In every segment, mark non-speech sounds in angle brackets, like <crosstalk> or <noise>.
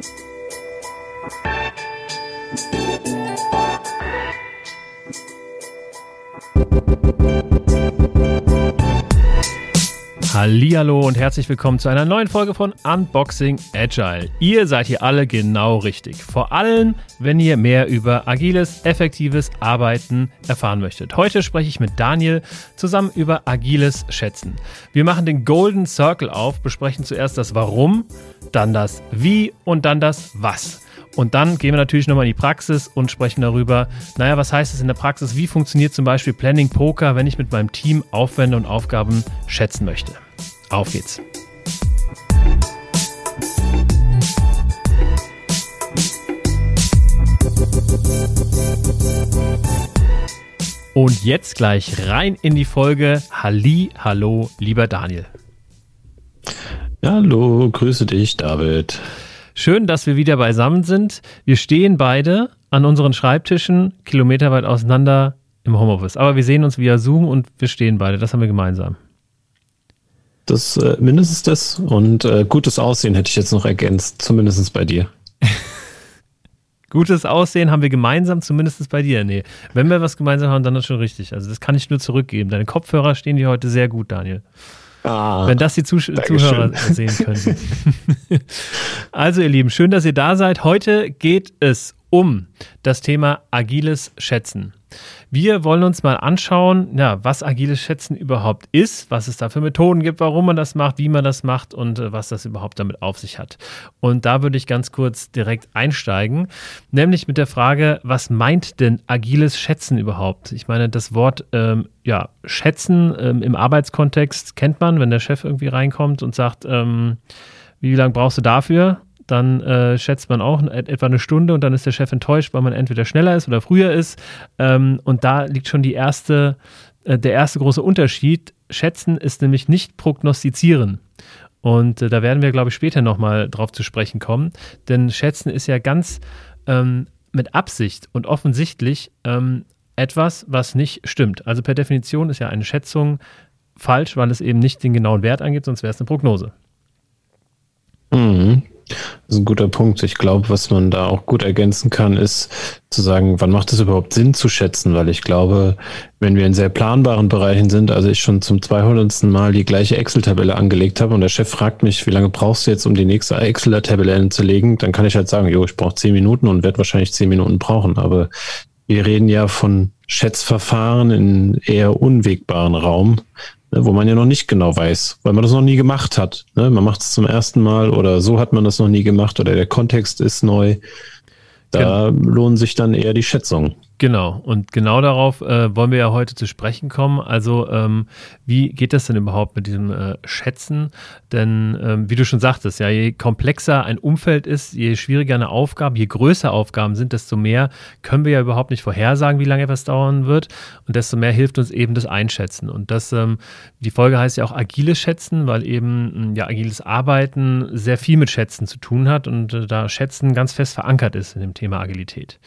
Thank you. Hallihallo und herzlich willkommen zu einer neuen Folge von Unboxing Agile. Ihr seid hier alle genau richtig. Vor allem, wenn ihr mehr über agiles, effektives Arbeiten erfahren möchtet. Heute spreche ich mit Daniel zusammen über agiles Schätzen. Wir machen den Golden Circle auf, besprechen zuerst das Warum, dann das Wie und dann das Was. Und dann gehen wir natürlich nochmal in die Praxis und sprechen darüber, naja, was heißt es in der Praxis? Wie funktioniert zum Beispiel Planning Poker, wenn ich mit meinem Team Aufwände und Aufgaben schätzen möchte? Auf geht's. Und jetzt gleich rein in die Folge. Halli, hallo, lieber Daniel. Hallo, grüße dich, David. Schön, dass wir wieder beisammen sind. Wir stehen beide an unseren Schreibtischen, kilometerweit auseinander im Homeoffice. Aber wir sehen uns via Zoom und wir stehen beide. Das haben wir gemeinsam. Das äh, mindestens das und äh, gutes Aussehen hätte ich jetzt noch ergänzt, zumindest bei dir. <laughs> Gutes Aussehen haben wir gemeinsam, zumindest bei dir. Nee, wenn wir was gemeinsam haben, dann ist schon richtig. Also das kann ich nur zurückgeben. Deine Kopfhörer stehen dir heute sehr gut, Daniel. Ah, wenn das die Zuh Zuhörer sehen können. <laughs> also ihr Lieben, schön, dass ihr da seid. Heute geht es um das Thema agiles Schätzen. Wir wollen uns mal anschauen, ja, was agiles Schätzen überhaupt ist, was es da für Methoden gibt, warum man das macht, wie man das macht und äh, was das überhaupt damit auf sich hat. Und da würde ich ganz kurz direkt einsteigen, nämlich mit der Frage, was meint denn agiles Schätzen überhaupt? Ich meine, das Wort ähm, ja, Schätzen ähm, im Arbeitskontext kennt man, wenn der Chef irgendwie reinkommt und sagt, ähm, wie lange brauchst du dafür? Dann äh, schätzt man auch etwa eine Stunde und dann ist der Chef enttäuscht, weil man entweder schneller ist oder früher ist. Ähm, und da liegt schon die erste, äh, der erste große Unterschied. Schätzen ist nämlich nicht prognostizieren. Und äh, da werden wir, glaube ich, später nochmal drauf zu sprechen kommen. Denn Schätzen ist ja ganz ähm, mit Absicht und offensichtlich ähm, etwas, was nicht stimmt. Also per Definition ist ja eine Schätzung falsch, weil es eben nicht den genauen Wert angibt, sonst wäre es eine Prognose. Mhm. Das ist ein guter Punkt. Ich glaube, was man da auch gut ergänzen kann, ist zu sagen, wann macht es überhaupt Sinn zu schätzen? Weil ich glaube, wenn wir in sehr planbaren Bereichen sind, also ich schon zum 200. Mal die gleiche Excel-Tabelle angelegt habe und der Chef fragt mich, wie lange brauchst du jetzt, um die nächste Excel-Tabelle anzulegen, dann kann ich halt sagen, jo, ich brauche zehn Minuten und werde wahrscheinlich zehn Minuten brauchen. Aber wir reden ja von Schätzverfahren in eher unwegbaren Raum, Ne, wo man ja noch nicht genau weiß, weil man das noch nie gemacht hat. Ne? Man macht es zum ersten Mal oder so hat man das noch nie gemacht oder der Kontext ist neu. Da genau. lohnen sich dann eher die Schätzungen. Genau, und genau darauf äh, wollen wir ja heute zu sprechen kommen. Also, ähm, wie geht das denn überhaupt mit diesem äh, Schätzen? Denn, ähm, wie du schon sagtest, ja, je komplexer ein Umfeld ist, je schwieriger eine Aufgabe, je größer Aufgaben sind, desto mehr können wir ja überhaupt nicht vorhersagen, wie lange etwas dauern wird. Und desto mehr hilft uns eben das Einschätzen. Und das, ähm, die Folge heißt ja auch agiles Schätzen, weil eben ja agiles Arbeiten sehr viel mit Schätzen zu tun hat und äh, da Schätzen ganz fest verankert ist in dem Thema Agilität.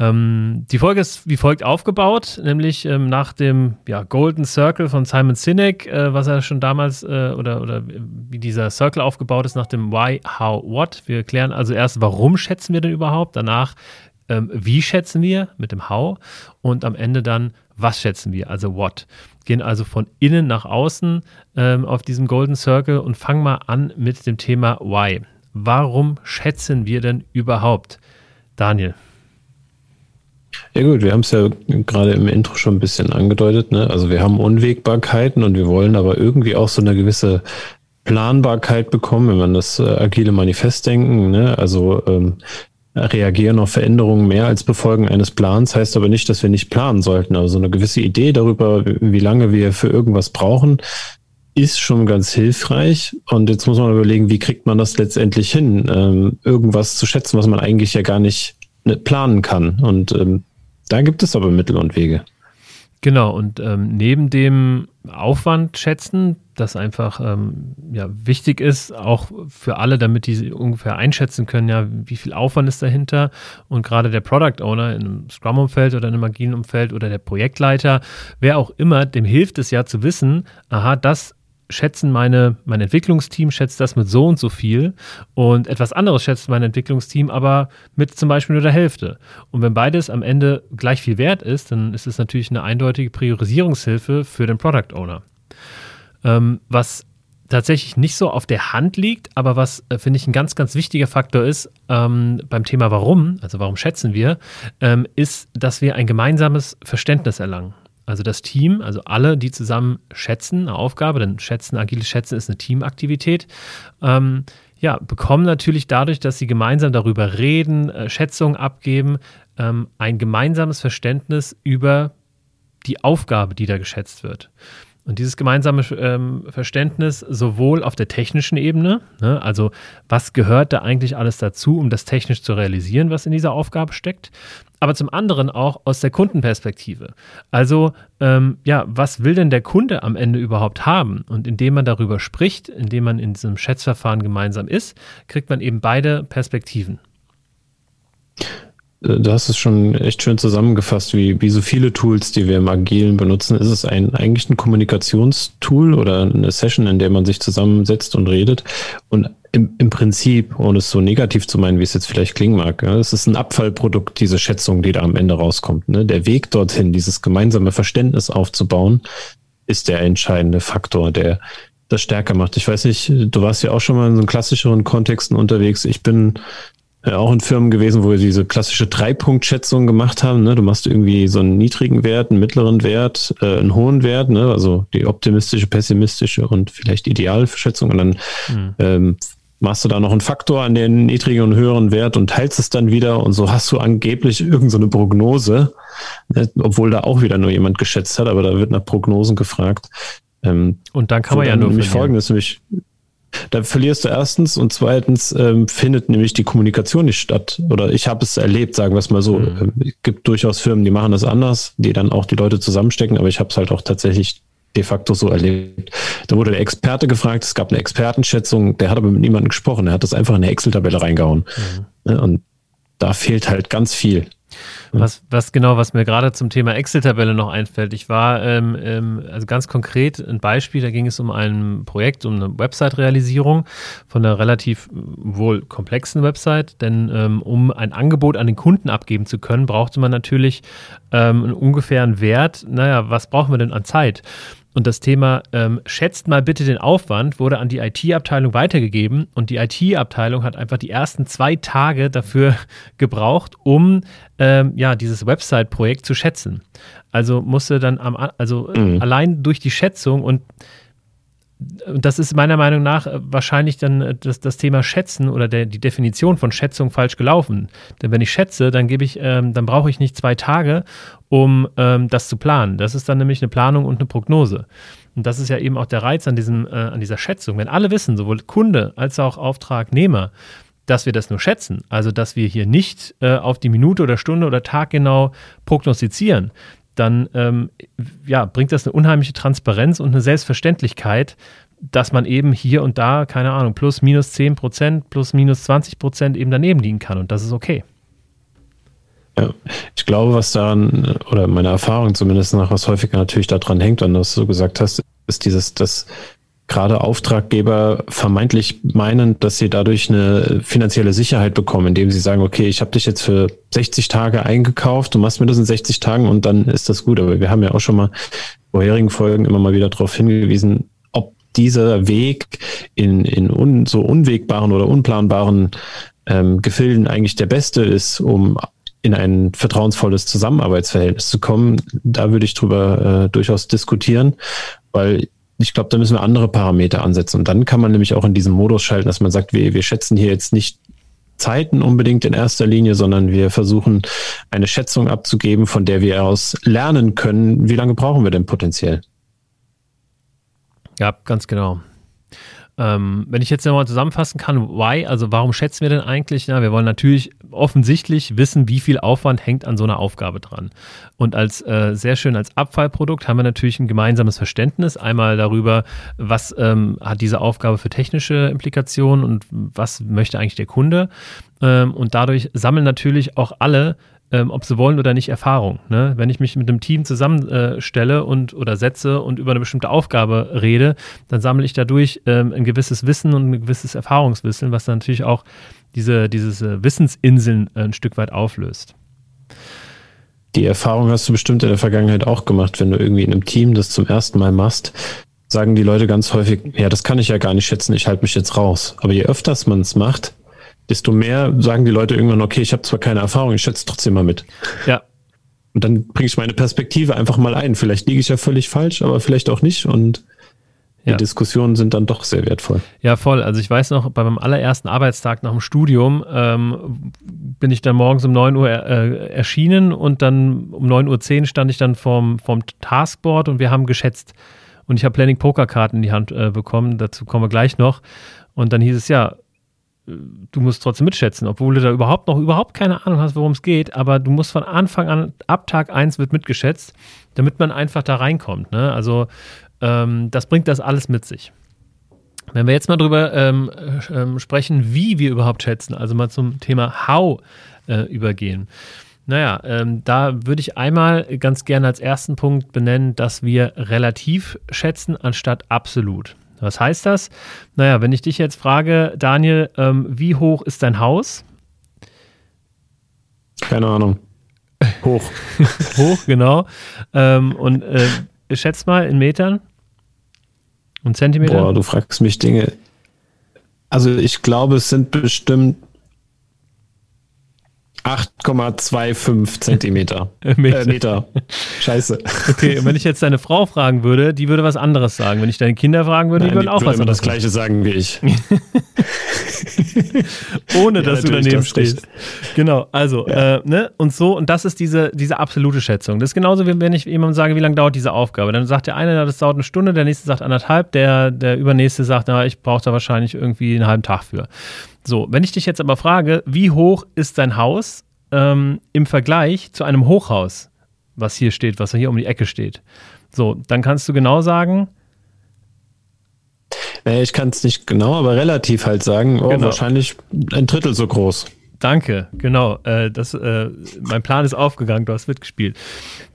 Ähm, die Folge ist wie folgt aufgebaut, nämlich ähm, nach dem ja, Golden Circle von Simon Sinek, äh, was er schon damals äh, oder, oder wie dieser Circle aufgebaut ist, nach dem Why, How, What. Wir klären also erst, warum schätzen wir denn überhaupt, danach, ähm, wie schätzen wir mit dem How und am Ende dann, was schätzen wir, also What. Gehen also von innen nach außen ähm, auf diesem Golden Circle und fangen mal an mit dem Thema Why. Warum schätzen wir denn überhaupt? Daniel. Ja gut, wir haben es ja gerade im Intro schon ein bisschen angedeutet. Ne? Also wir haben Unwägbarkeiten und wir wollen aber irgendwie auch so eine gewisse Planbarkeit bekommen, wenn man das äh, agile Manifest denken. Ne? Also ähm, reagieren auf Veränderungen mehr als Befolgen eines Plans, heißt aber nicht, dass wir nicht planen sollten. Aber so eine gewisse Idee darüber, wie lange wir für irgendwas brauchen, ist schon ganz hilfreich. Und jetzt muss man überlegen, wie kriegt man das letztendlich hin, ähm, irgendwas zu schätzen, was man eigentlich ja gar nicht ne, planen kann. Und ähm, da gibt es aber Mittel und Wege. Genau, und ähm, neben dem Aufwand schätzen, das einfach ähm, ja, wichtig ist, auch für alle, damit die ungefähr einschätzen können, ja, wie viel Aufwand ist dahinter. Und gerade der Product Owner in einem Scrum-Umfeld oder in einem agilen Umfeld oder der Projektleiter, wer auch immer, dem hilft es ja zu wissen, aha, das schätzen meine, mein Entwicklungsteam schätzt das mit so und so viel und etwas anderes schätzt mein Entwicklungsteam aber mit zum Beispiel nur der Hälfte. Und wenn beides am Ende gleich viel wert ist, dann ist es natürlich eine eindeutige Priorisierungshilfe für den Product Owner. Ähm, was tatsächlich nicht so auf der Hand liegt, aber was, äh, finde ich, ein ganz, ganz wichtiger Faktor ist ähm, beim Thema Warum, also warum schätzen wir, ähm, ist, dass wir ein gemeinsames Verständnis erlangen. Also das Team, also alle, die zusammen schätzen, eine Aufgabe, denn Schätzen, agiles Schätzen ist eine Teamaktivität, ähm, ja, bekommen natürlich dadurch, dass sie gemeinsam darüber reden, äh, Schätzungen abgeben, ähm, ein gemeinsames Verständnis über die Aufgabe, die da geschätzt wird. Und dieses gemeinsame ähm, Verständnis sowohl auf der technischen Ebene, ne, also was gehört da eigentlich alles dazu, um das technisch zu realisieren, was in dieser Aufgabe steckt, aber zum anderen auch aus der Kundenperspektive. Also ähm, ja, was will denn der Kunde am Ende überhaupt haben? Und indem man darüber spricht, indem man in diesem Schätzverfahren gemeinsam ist, kriegt man eben beide Perspektiven. Äh, du hast es schon echt schön zusammengefasst, wie, wie so viele Tools, die wir im Agilen benutzen. Ist es ein, eigentlich ein Kommunikationstool oder eine Session, in der man sich zusammensetzt und redet? Und im, im Prinzip, ohne es so negativ zu meinen, wie es jetzt vielleicht klingen mag, ja, es ist ein Abfallprodukt, diese Schätzung, die da am Ende rauskommt. Ne? Der Weg dorthin, dieses gemeinsame Verständnis aufzubauen, ist der entscheidende Faktor, der das stärker macht. Ich weiß nicht, du warst ja auch schon mal in so klassischeren Kontexten unterwegs. Ich bin ja, auch in Firmen gewesen, wo wir diese klassische Dreipunktschätzung gemacht haben. Ne? Du machst irgendwie so einen niedrigen Wert, einen mittleren Wert, äh, einen hohen Wert, ne? also die optimistische, pessimistische und vielleicht Idealschätzung. Und dann mhm. ähm, machst du da noch einen Faktor an den niedrigen und höheren Wert und teilst es dann wieder. Und so hast du angeblich irgendeine so Prognose, ne? obwohl da auch wieder nur jemand geschätzt hat, aber da wird nach Prognosen gefragt. Ähm, und dann kann man ja nur nämlich folgendes, nämlich da verlierst du erstens und zweitens ähm, findet nämlich die Kommunikation nicht statt. Oder ich habe es erlebt, sagen wir es mal so. Mhm. Ähm, es gibt durchaus Firmen, die machen das anders, die dann auch die Leute zusammenstecken, aber ich habe es halt auch tatsächlich de facto so erlebt. Da wurde der Experte gefragt, es gab eine Expertenschätzung, der hat aber mit niemandem gesprochen, er hat das einfach in eine Excel-Tabelle reingehauen. Mhm. Und da fehlt halt ganz viel. Was, was genau, was mir gerade zum Thema Excel-Tabelle noch einfällt. Ich war, ähm, ähm, also ganz konkret ein Beispiel, da ging es um ein Projekt, um eine Website-Realisierung von einer relativ wohl komplexen Website, denn ähm, um ein Angebot an den Kunden abgeben zu können, brauchte man natürlich ähm, einen ungefähren Wert. Naja, was brauchen wir denn an Zeit? Und das Thema ähm, schätzt mal bitte den Aufwand wurde an die IT-Abteilung weitergegeben und die IT-Abteilung hat einfach die ersten zwei Tage dafür <laughs> gebraucht, um ähm, ja dieses Website-Projekt zu schätzen. Also musste dann am, also mhm. allein durch die Schätzung und das ist meiner Meinung nach äh, wahrscheinlich dann äh, das, das Thema Schätzen oder der, die Definition von Schätzung falsch gelaufen. Denn wenn ich schätze, dann gebe ich, ähm, dann brauche ich nicht zwei Tage, um ähm, das zu planen. Das ist dann nämlich eine Planung und eine Prognose. Und das ist ja eben auch der Reiz an, diesem, äh, an dieser Schätzung. Wenn alle wissen, sowohl Kunde als auch Auftragnehmer, dass wir das nur schätzen, also dass wir hier nicht äh, auf die Minute oder Stunde oder Tag genau prognostizieren, dann ähm, ja, bringt das eine unheimliche Transparenz und eine Selbstverständlichkeit, dass man eben hier und da, keine Ahnung, plus minus 10 Prozent, plus minus 20 Prozent eben daneben liegen kann und das ist okay. Ja, ich glaube, was daran, oder meine Erfahrung zumindest nach, was häufiger natürlich daran hängt, und was du gesagt hast, ist dieses, dass gerade Auftraggeber vermeintlich meinen, dass sie dadurch eine finanzielle Sicherheit bekommen, indem sie sagen, okay, ich habe dich jetzt für 60 Tage eingekauft, du machst mir das in 60 Tagen und dann ist das gut. Aber wir haben ja auch schon mal vorherigen Folgen immer mal wieder darauf hingewiesen, dieser Weg in, in un, so unwegbaren oder unplanbaren ähm, Gefilden eigentlich der beste ist, um in ein vertrauensvolles Zusammenarbeitsverhältnis zu kommen, da würde ich drüber äh, durchaus diskutieren, weil ich glaube, da müssen wir andere Parameter ansetzen. Und dann kann man nämlich auch in diesem Modus schalten, dass man sagt, wir, wir schätzen hier jetzt nicht Zeiten unbedingt in erster Linie, sondern wir versuchen eine Schätzung abzugeben, von der wir aus lernen können, wie lange brauchen wir denn potenziell. Ja, ganz genau. Ähm, wenn ich jetzt nochmal zusammenfassen kann, why, also warum schätzen wir denn eigentlich? Na, wir wollen natürlich offensichtlich wissen, wie viel Aufwand hängt an so einer Aufgabe dran. Und als äh, sehr schön als Abfallprodukt haben wir natürlich ein gemeinsames Verständnis. Einmal darüber, was ähm, hat diese Aufgabe für technische Implikationen und was möchte eigentlich der Kunde. Ähm, und dadurch sammeln natürlich auch alle ähm, ob sie wollen oder nicht, Erfahrung. Ne? Wenn ich mich mit einem Team zusammenstelle äh, und oder setze und über eine bestimmte Aufgabe rede, dann sammle ich dadurch ähm, ein gewisses Wissen und ein gewisses Erfahrungswissen, was dann natürlich auch diese dieses äh, Wissensinseln äh, ein Stück weit auflöst. Die Erfahrung hast du bestimmt in der Vergangenheit auch gemacht, wenn du irgendwie in einem Team das zum ersten Mal machst, sagen die Leute ganz häufig, ja, das kann ich ja gar nicht schätzen, ich halte mich jetzt raus. Aber je öfters man es macht, desto mehr sagen die Leute irgendwann, okay, ich habe zwar keine Erfahrung, ich schätze trotzdem mal mit. Ja. Und dann bringe ich meine Perspektive einfach mal ein. Vielleicht liege ich ja völlig falsch, aber vielleicht auch nicht. Und die ja. Diskussionen sind dann doch sehr wertvoll. Ja, voll. Also ich weiß noch, bei meinem allerersten Arbeitstag nach dem Studium ähm, bin ich dann morgens um 9 Uhr äh, erschienen und dann um 9.10 Uhr stand ich dann vorm, vorm Taskboard und wir haben geschätzt. Und ich habe Planning Pokerkarten in die Hand äh, bekommen, dazu kommen wir gleich noch. Und dann hieß es ja, du musst trotzdem mitschätzen, obwohl du da überhaupt noch überhaupt keine Ahnung hast, worum es geht, aber du musst von Anfang an, ab Tag 1 wird mitgeschätzt, damit man einfach da reinkommt. Ne? Also ähm, das bringt das alles mit sich. Wenn wir jetzt mal drüber ähm, äh, sprechen, wie wir überhaupt schätzen, also mal zum Thema How äh, übergehen. Naja, ähm, da würde ich einmal ganz gerne als ersten Punkt benennen, dass wir relativ schätzen anstatt absolut. Was heißt das? Naja, wenn ich dich jetzt frage, Daniel, ähm, wie hoch ist dein Haus? Keine Ahnung. Hoch. <laughs> hoch, genau. Ähm, und äh, schätzt mal in Metern und Zentimetern. Boah, du fragst mich Dinge. Also ich glaube, es sind bestimmt 8,25 Zentimeter. <laughs> Meter. Äh, Meter. Scheiße. Okay, und wenn ich jetzt deine Frau fragen würde, die würde was anderes sagen. Wenn ich deine Kinder fragen würde, Nein, die würden auch die was anderes das Gleiche sagen wie ich. <laughs> Ohne, dass ja, du daneben stehst. Genau, also, ja. äh, ne, und so, und das ist diese, diese absolute Schätzung. Das ist genauso, wie wenn ich jemandem sage, wie lange dauert diese Aufgabe. Dann sagt der eine, das dauert eine Stunde, der nächste sagt anderthalb, der, der übernächste sagt, na, ich brauche da wahrscheinlich irgendwie einen halben Tag für. So, wenn ich dich jetzt aber frage, wie hoch ist dein Haus ähm, im Vergleich zu einem Hochhaus, was hier steht, was hier um die Ecke steht? So, dann kannst du genau sagen. Ich kann es nicht genau, aber relativ halt sagen, oh, genau. wahrscheinlich ein Drittel so groß. Danke, genau. Äh, das, äh, mein Plan ist aufgegangen, du hast mitgespielt.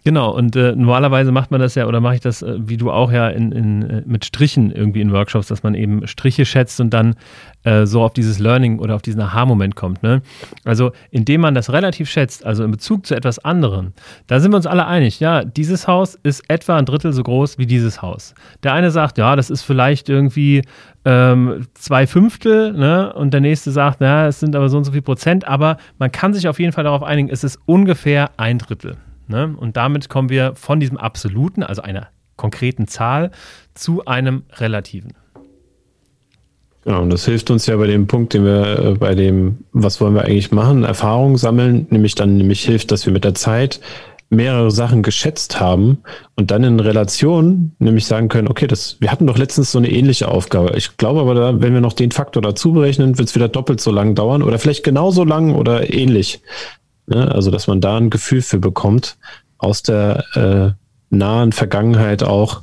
Genau, und äh, normalerweise macht man das ja, oder mache ich das, äh, wie du auch ja, in, in, äh, mit Strichen irgendwie in Workshops, dass man eben Striche schätzt und dann äh, so auf dieses Learning oder auf diesen Aha-Moment kommt. Ne? Also, indem man das relativ schätzt, also in Bezug zu etwas anderem, da sind wir uns alle einig, ja, dieses Haus ist etwa ein Drittel so groß wie dieses Haus. Der eine sagt, ja, das ist vielleicht irgendwie ähm, zwei Fünftel, ne? Und der nächste sagt, na, es sind aber so und so viel Prozent, aber man kann sich auf jeden Fall darauf einigen, es ist ungefähr ein Drittel. Ne? Und damit kommen wir von diesem absoluten, also einer konkreten Zahl, zu einem relativen. Genau, und das hilft uns ja bei dem Punkt, den wir äh, bei dem, was wollen wir eigentlich machen, Erfahrung sammeln, nämlich dann nämlich hilft, dass wir mit der Zeit mehrere Sachen geschätzt haben und dann in Relation nämlich sagen können, okay, das, wir hatten doch letztens so eine ähnliche Aufgabe. Ich glaube aber, da, wenn wir noch den Faktor dazu berechnen, wird es wieder doppelt so lang dauern oder vielleicht genauso lang oder ähnlich. Ja, also, dass man da ein Gefühl für bekommt, aus der äh, nahen Vergangenheit auch,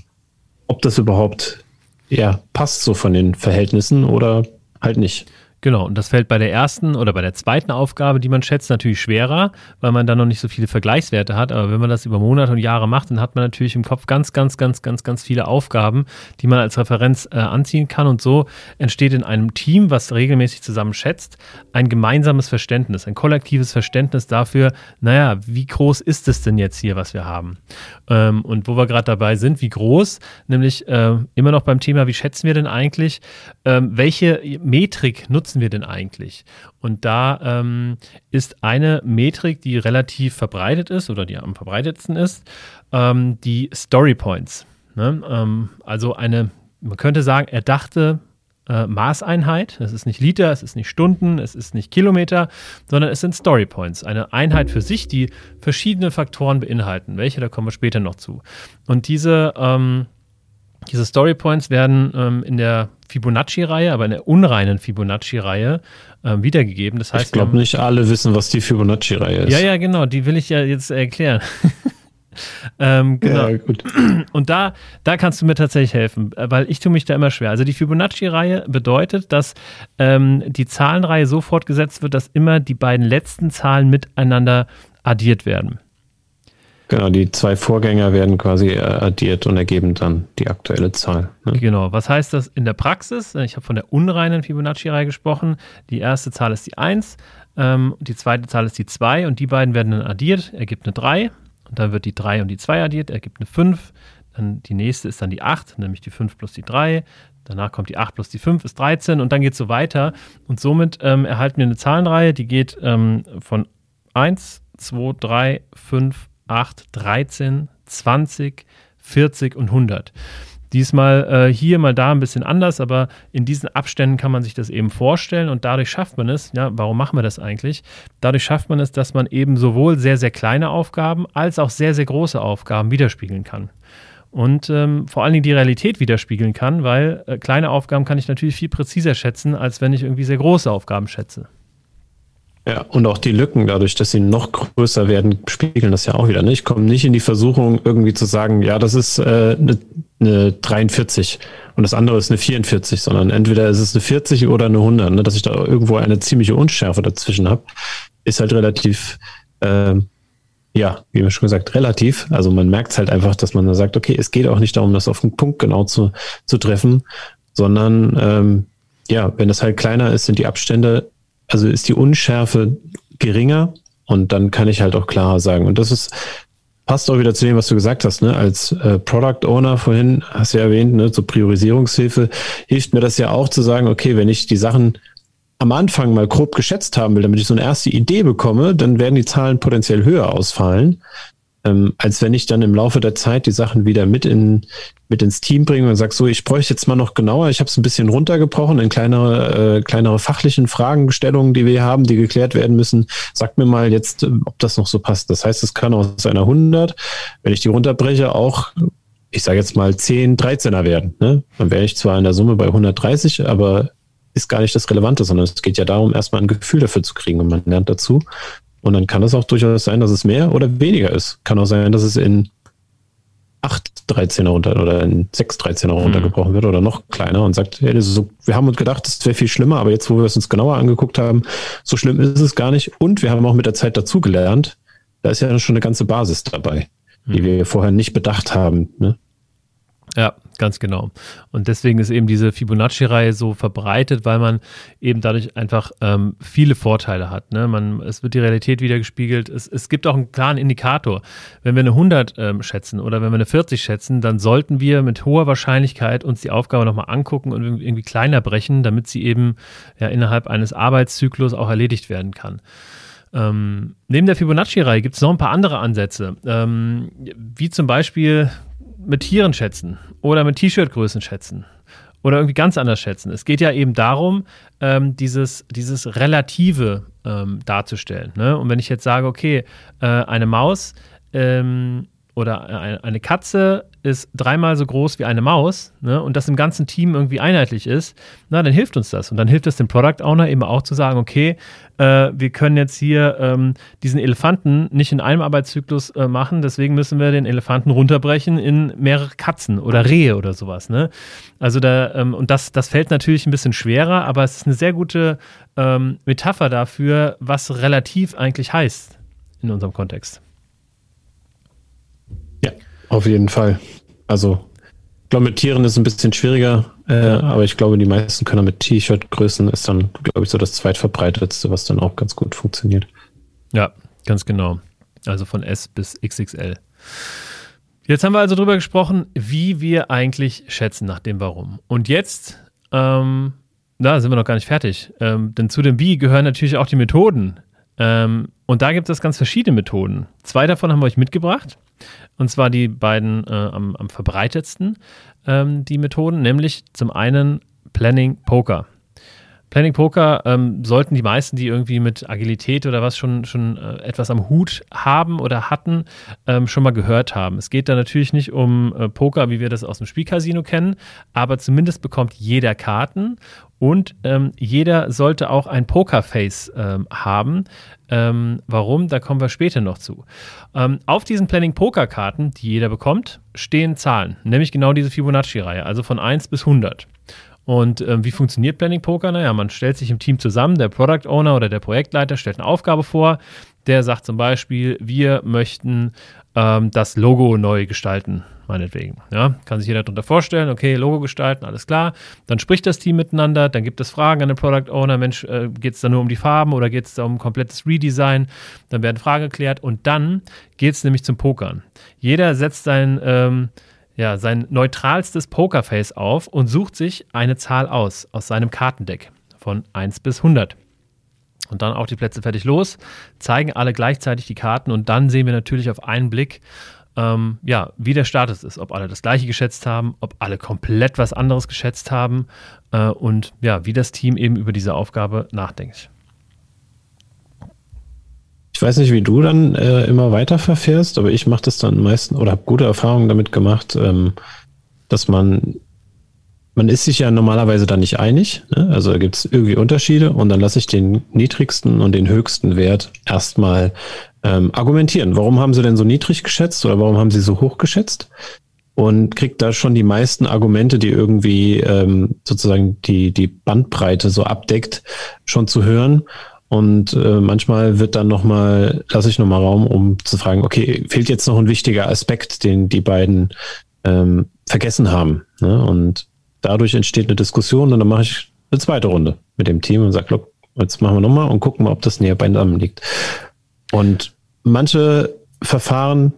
ob das überhaupt ja, passt so von den Verhältnissen oder halt nicht. Genau, und das fällt bei der ersten oder bei der zweiten Aufgabe, die man schätzt, natürlich schwerer, weil man dann noch nicht so viele Vergleichswerte hat. Aber wenn man das über Monate und Jahre macht, dann hat man natürlich im Kopf ganz, ganz, ganz, ganz, ganz viele Aufgaben, die man als Referenz äh, anziehen kann. Und so entsteht in einem Team, was regelmäßig zusammen schätzt, ein gemeinsames Verständnis, ein kollektives Verständnis dafür, naja, wie groß ist es denn jetzt hier, was wir haben? Ähm, und wo wir gerade dabei sind, wie groß, nämlich äh, immer noch beim Thema, wie schätzen wir denn eigentlich, ähm, welche Metrik nutzen nutzen wir denn eigentlich? Und da ähm, ist eine Metrik, die relativ verbreitet ist oder die am verbreitetsten ist, ähm, die Story Points. Ne? Ähm, also eine, man könnte sagen, erdachte äh, Maßeinheit. Es ist nicht Liter, es ist nicht Stunden, es ist nicht Kilometer, sondern es sind Story Points. Eine Einheit für sich, die verschiedene Faktoren beinhalten. Welche, da kommen wir später noch zu. Und diese ähm, diese Story Points werden ähm, in der Fibonacci-Reihe, aber in der unreinen Fibonacci-Reihe ähm, wiedergegeben. Das heißt, ich glaube, nicht alle wissen, was die Fibonacci-Reihe ist. Ja, ja, genau. Die will ich ja jetzt erklären. <laughs> ähm, genau. Ja, gut. <clears throat> Und da, da kannst du mir tatsächlich helfen, weil ich tue mich da immer schwer. Also die Fibonacci-Reihe bedeutet, dass ähm, die Zahlenreihe so fortgesetzt wird, dass immer die beiden letzten Zahlen miteinander addiert werden. Genau, die zwei Vorgänger werden quasi äh, addiert und ergeben dann die aktuelle Zahl. Ne? Genau, was heißt das in der Praxis? Ich habe von der unreinen Fibonacci-Reihe gesprochen. Die erste Zahl ist die 1, ähm, die zweite Zahl ist die 2 und die beiden werden dann addiert, ergibt eine 3. Und dann wird die 3 und die 2 addiert, ergibt eine 5. Dann die nächste ist dann die 8, nämlich die 5 plus die 3. Danach kommt die 8 plus die 5 ist 13 und dann geht es so weiter. Und somit ähm, erhalten wir eine Zahlenreihe, die geht ähm, von 1, 2, 3, 5, 8, 13, 20, 40 und 100. Diesmal äh, hier, mal da ein bisschen anders, aber in diesen Abständen kann man sich das eben vorstellen und dadurch schafft man es, ja, warum machen wir das eigentlich? Dadurch schafft man es, dass man eben sowohl sehr, sehr kleine Aufgaben als auch sehr, sehr große Aufgaben widerspiegeln kann. Und ähm, vor allen Dingen die Realität widerspiegeln kann, weil äh, kleine Aufgaben kann ich natürlich viel präziser schätzen, als wenn ich irgendwie sehr große Aufgaben schätze. Ja, und auch die Lücken, dadurch, dass sie noch größer werden, spiegeln das ja auch wieder. Ne? Ich komme nicht in die Versuchung, irgendwie zu sagen, ja, das ist äh, eine, eine 43 und das andere ist eine 44, sondern entweder ist es eine 40 oder eine 100. Ne? Dass ich da irgendwo eine ziemliche Unschärfe dazwischen habe, ist halt relativ, äh, ja, wie wir schon gesagt, relativ. Also man merkt halt einfach, dass man da sagt, okay, es geht auch nicht darum, das auf den Punkt genau zu, zu treffen, sondern ähm, ja, wenn es halt kleiner ist, sind die Abstände also ist die Unschärfe geringer und dann kann ich halt auch klarer sagen. Und das ist, passt auch wieder zu dem, was du gesagt hast, ne? Als äh, Product Owner vorhin hast du ja erwähnt, ne, zur Priorisierungshilfe hilft mir das ja auch zu sagen, okay, wenn ich die Sachen am Anfang mal grob geschätzt haben will, damit ich so eine erste Idee bekomme, dann werden die Zahlen potenziell höher ausfallen ähm, als wenn ich dann im Laufe der Zeit die Sachen wieder mit, in, mit ins Team bringe und sage, so, ich bräuchte jetzt mal noch genauer, ich habe es ein bisschen runtergebrochen in kleinere, äh, kleinere fachlichen Fragestellungen, die wir haben, die geklärt werden müssen. Sag mir mal jetzt, äh, ob das noch so passt. Das heißt, es kann aus einer 100, wenn ich die runterbreche, auch ich sage jetzt mal 10, 13er werden. Ne? Dann wäre ich zwar in der Summe bei 130, aber ist gar nicht das Relevante, sondern es geht ja darum, erstmal ein Gefühl dafür zu kriegen und man lernt dazu. Und dann kann es auch durchaus sein, dass es mehr oder weniger ist. Kann auch sein, dass es in 8 13er runter oder in 6 13er runtergebrochen mhm. wird oder noch kleiner und sagt, hey, so, wir haben uns gedacht, das wäre viel schlimmer, aber jetzt, wo wir es uns genauer angeguckt haben, so schlimm ist es gar nicht. Und wir haben auch mit der Zeit dazugelernt, da ist ja schon eine ganze Basis dabei, die wir vorher nicht bedacht haben. Ne? Ja, ganz genau. Und deswegen ist eben diese Fibonacci-Reihe so verbreitet, weil man eben dadurch einfach ähm, viele Vorteile hat. Ne? Man, es wird die Realität wiedergespiegelt. Es, es gibt auch einen klaren Indikator. Wenn wir eine 100 ähm, schätzen oder wenn wir eine 40 schätzen, dann sollten wir mit hoher Wahrscheinlichkeit uns die Aufgabe nochmal angucken und irgendwie kleiner brechen, damit sie eben ja, innerhalb eines Arbeitszyklus auch erledigt werden kann. Ähm, neben der Fibonacci-Reihe gibt es noch ein paar andere Ansätze, ähm, wie zum Beispiel mit Tieren schätzen oder mit T-Shirt-Größen schätzen oder irgendwie ganz anders schätzen. Es geht ja eben darum, ähm, dieses, dieses Relative ähm, darzustellen. Ne? Und wenn ich jetzt sage, okay, äh, eine Maus ähm, oder eine Katze ist dreimal so groß wie eine Maus ne, und das im ganzen Team irgendwie einheitlich ist, na, dann hilft uns das. Und dann hilft es dem Product Owner eben auch zu sagen, okay, äh, wir können jetzt hier ähm, diesen Elefanten nicht in einem Arbeitszyklus äh, machen, deswegen müssen wir den Elefanten runterbrechen in mehrere Katzen oder Rehe oder sowas. Ne? Also da, ähm, und das, das fällt natürlich ein bisschen schwerer, aber es ist eine sehr gute ähm, Metapher dafür, was relativ eigentlich heißt in unserem Kontext. Auf jeden Fall. Also, ich glaube, mit Tieren ist es ein bisschen schwieriger, äh, aber ich glaube, die meisten können mit T-Shirt-Größen ist dann, glaube ich, so das zweitverbreitetste, was dann auch ganz gut funktioniert. Ja, ganz genau. Also von S bis XXL. Jetzt haben wir also darüber gesprochen, wie wir eigentlich schätzen nach dem Warum. Und jetzt, ähm, da sind wir noch gar nicht fertig. Ähm, denn zu dem Wie gehören natürlich auch die Methoden. Ähm, und da gibt es ganz verschiedene Methoden. Zwei davon haben wir euch mitgebracht. Und zwar die beiden äh, am, am, verbreitetsten, ähm, die Methoden, nämlich zum einen Planning Poker. Planning Poker ähm, sollten die meisten, die irgendwie mit Agilität oder was schon, schon äh, etwas am Hut haben oder hatten, ähm, schon mal gehört haben. Es geht da natürlich nicht um äh, Poker, wie wir das aus dem Spielcasino kennen, aber zumindest bekommt jeder Karten und ähm, jeder sollte auch ein Pokerface ähm, haben. Ähm, warum? Da kommen wir später noch zu. Ähm, auf diesen Planning Poker Karten, die jeder bekommt, stehen Zahlen, nämlich genau diese Fibonacci-Reihe, also von 1 bis 100. Und ähm, wie funktioniert Planning Poker? Naja, man stellt sich im Team zusammen, der Product Owner oder der Projektleiter stellt eine Aufgabe vor. Der sagt zum Beispiel, wir möchten ähm, das Logo neu gestalten, meinetwegen. Ja, kann sich jeder darunter vorstellen, okay, Logo gestalten, alles klar. Dann spricht das Team miteinander, dann gibt es Fragen an den Product Owner, Mensch, äh, geht es da nur um die Farben oder geht es da um ein komplettes Redesign? Dann werden Fragen geklärt und dann geht es nämlich zum Pokern. Jeder setzt sein, ähm, ja, sein neutralstes Pokerface auf und sucht sich eine Zahl aus, aus seinem Kartendeck von 1 bis 100 und dann auch die Plätze fertig los, zeigen alle gleichzeitig die Karten und dann sehen wir natürlich auf einen Blick, ähm, ja, wie der Status ist, ob alle das gleiche geschätzt haben, ob alle komplett was anderes geschätzt haben äh, und ja, wie das Team eben über diese Aufgabe nachdenkt. Ich weiß nicht, wie du dann äh, immer weiter verfährst, aber ich mache das dann meistens oder habe gute Erfahrungen damit gemacht, ähm, dass man man ist sich ja normalerweise da nicht einig. Ne? Also gibt es irgendwie Unterschiede und dann lasse ich den niedrigsten und den höchsten Wert erstmal ähm, argumentieren. Warum haben sie denn so niedrig geschätzt oder warum haben sie so hoch geschätzt? Und kriegt da schon die meisten Argumente, die irgendwie ähm, sozusagen die, die Bandbreite so abdeckt, schon zu hören. Und äh, manchmal wird dann nochmal, lasse ich nochmal Raum, um zu fragen, okay, fehlt jetzt noch ein wichtiger Aspekt, den die beiden ähm, vergessen haben. Ne? Und dadurch entsteht eine Diskussion und dann mache ich eine zweite Runde mit dem Team und sage, look, jetzt machen wir nochmal und gucken mal, ob das näher beieinander liegt. Und manche Verfahren,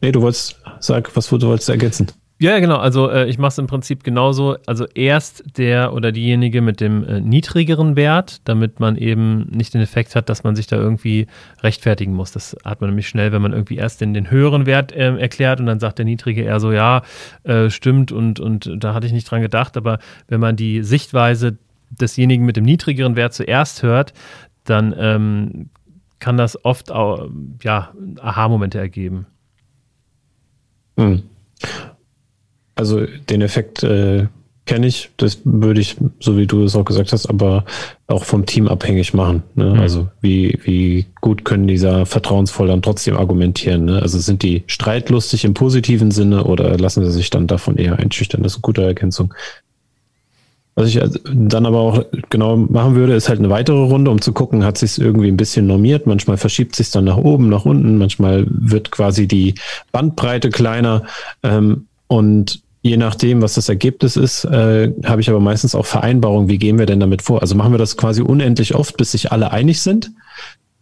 nee, du wolltest, sag, was du wolltest ergänzen. Ja, genau. Also äh, ich mache es im Prinzip genauso. Also erst der oder diejenige mit dem äh, niedrigeren Wert, damit man eben nicht den Effekt hat, dass man sich da irgendwie rechtfertigen muss. Das hat man nämlich schnell, wenn man irgendwie erst den, den höheren Wert äh, erklärt und dann sagt der niedrige eher so, ja, äh, stimmt und, und da hatte ich nicht dran gedacht. Aber wenn man die Sichtweise desjenigen mit dem niedrigeren Wert zuerst hört, dann ähm, kann das oft auch, ja, Aha-Momente ergeben. Hm. Also den Effekt äh, kenne ich, das würde ich, so wie du es auch gesagt hast, aber auch vom Team abhängig machen. Ne? Mhm. Also wie, wie gut können dieser vertrauensvoll dann trotzdem argumentieren? Ne? Also sind die streitlustig im positiven Sinne oder lassen sie sich dann davon eher einschüchtern? Das ist eine gute Ergänzung. Was ich dann aber auch genau machen würde, ist halt eine weitere Runde, um zu gucken, hat sich irgendwie ein bisschen normiert. Manchmal verschiebt sich dann nach oben, nach unten, manchmal wird quasi die Bandbreite kleiner. Ähm, und Je nachdem, was das Ergebnis ist, äh, habe ich aber meistens auch Vereinbarungen, wie gehen wir denn damit vor? Also machen wir das quasi unendlich oft, bis sich alle einig sind?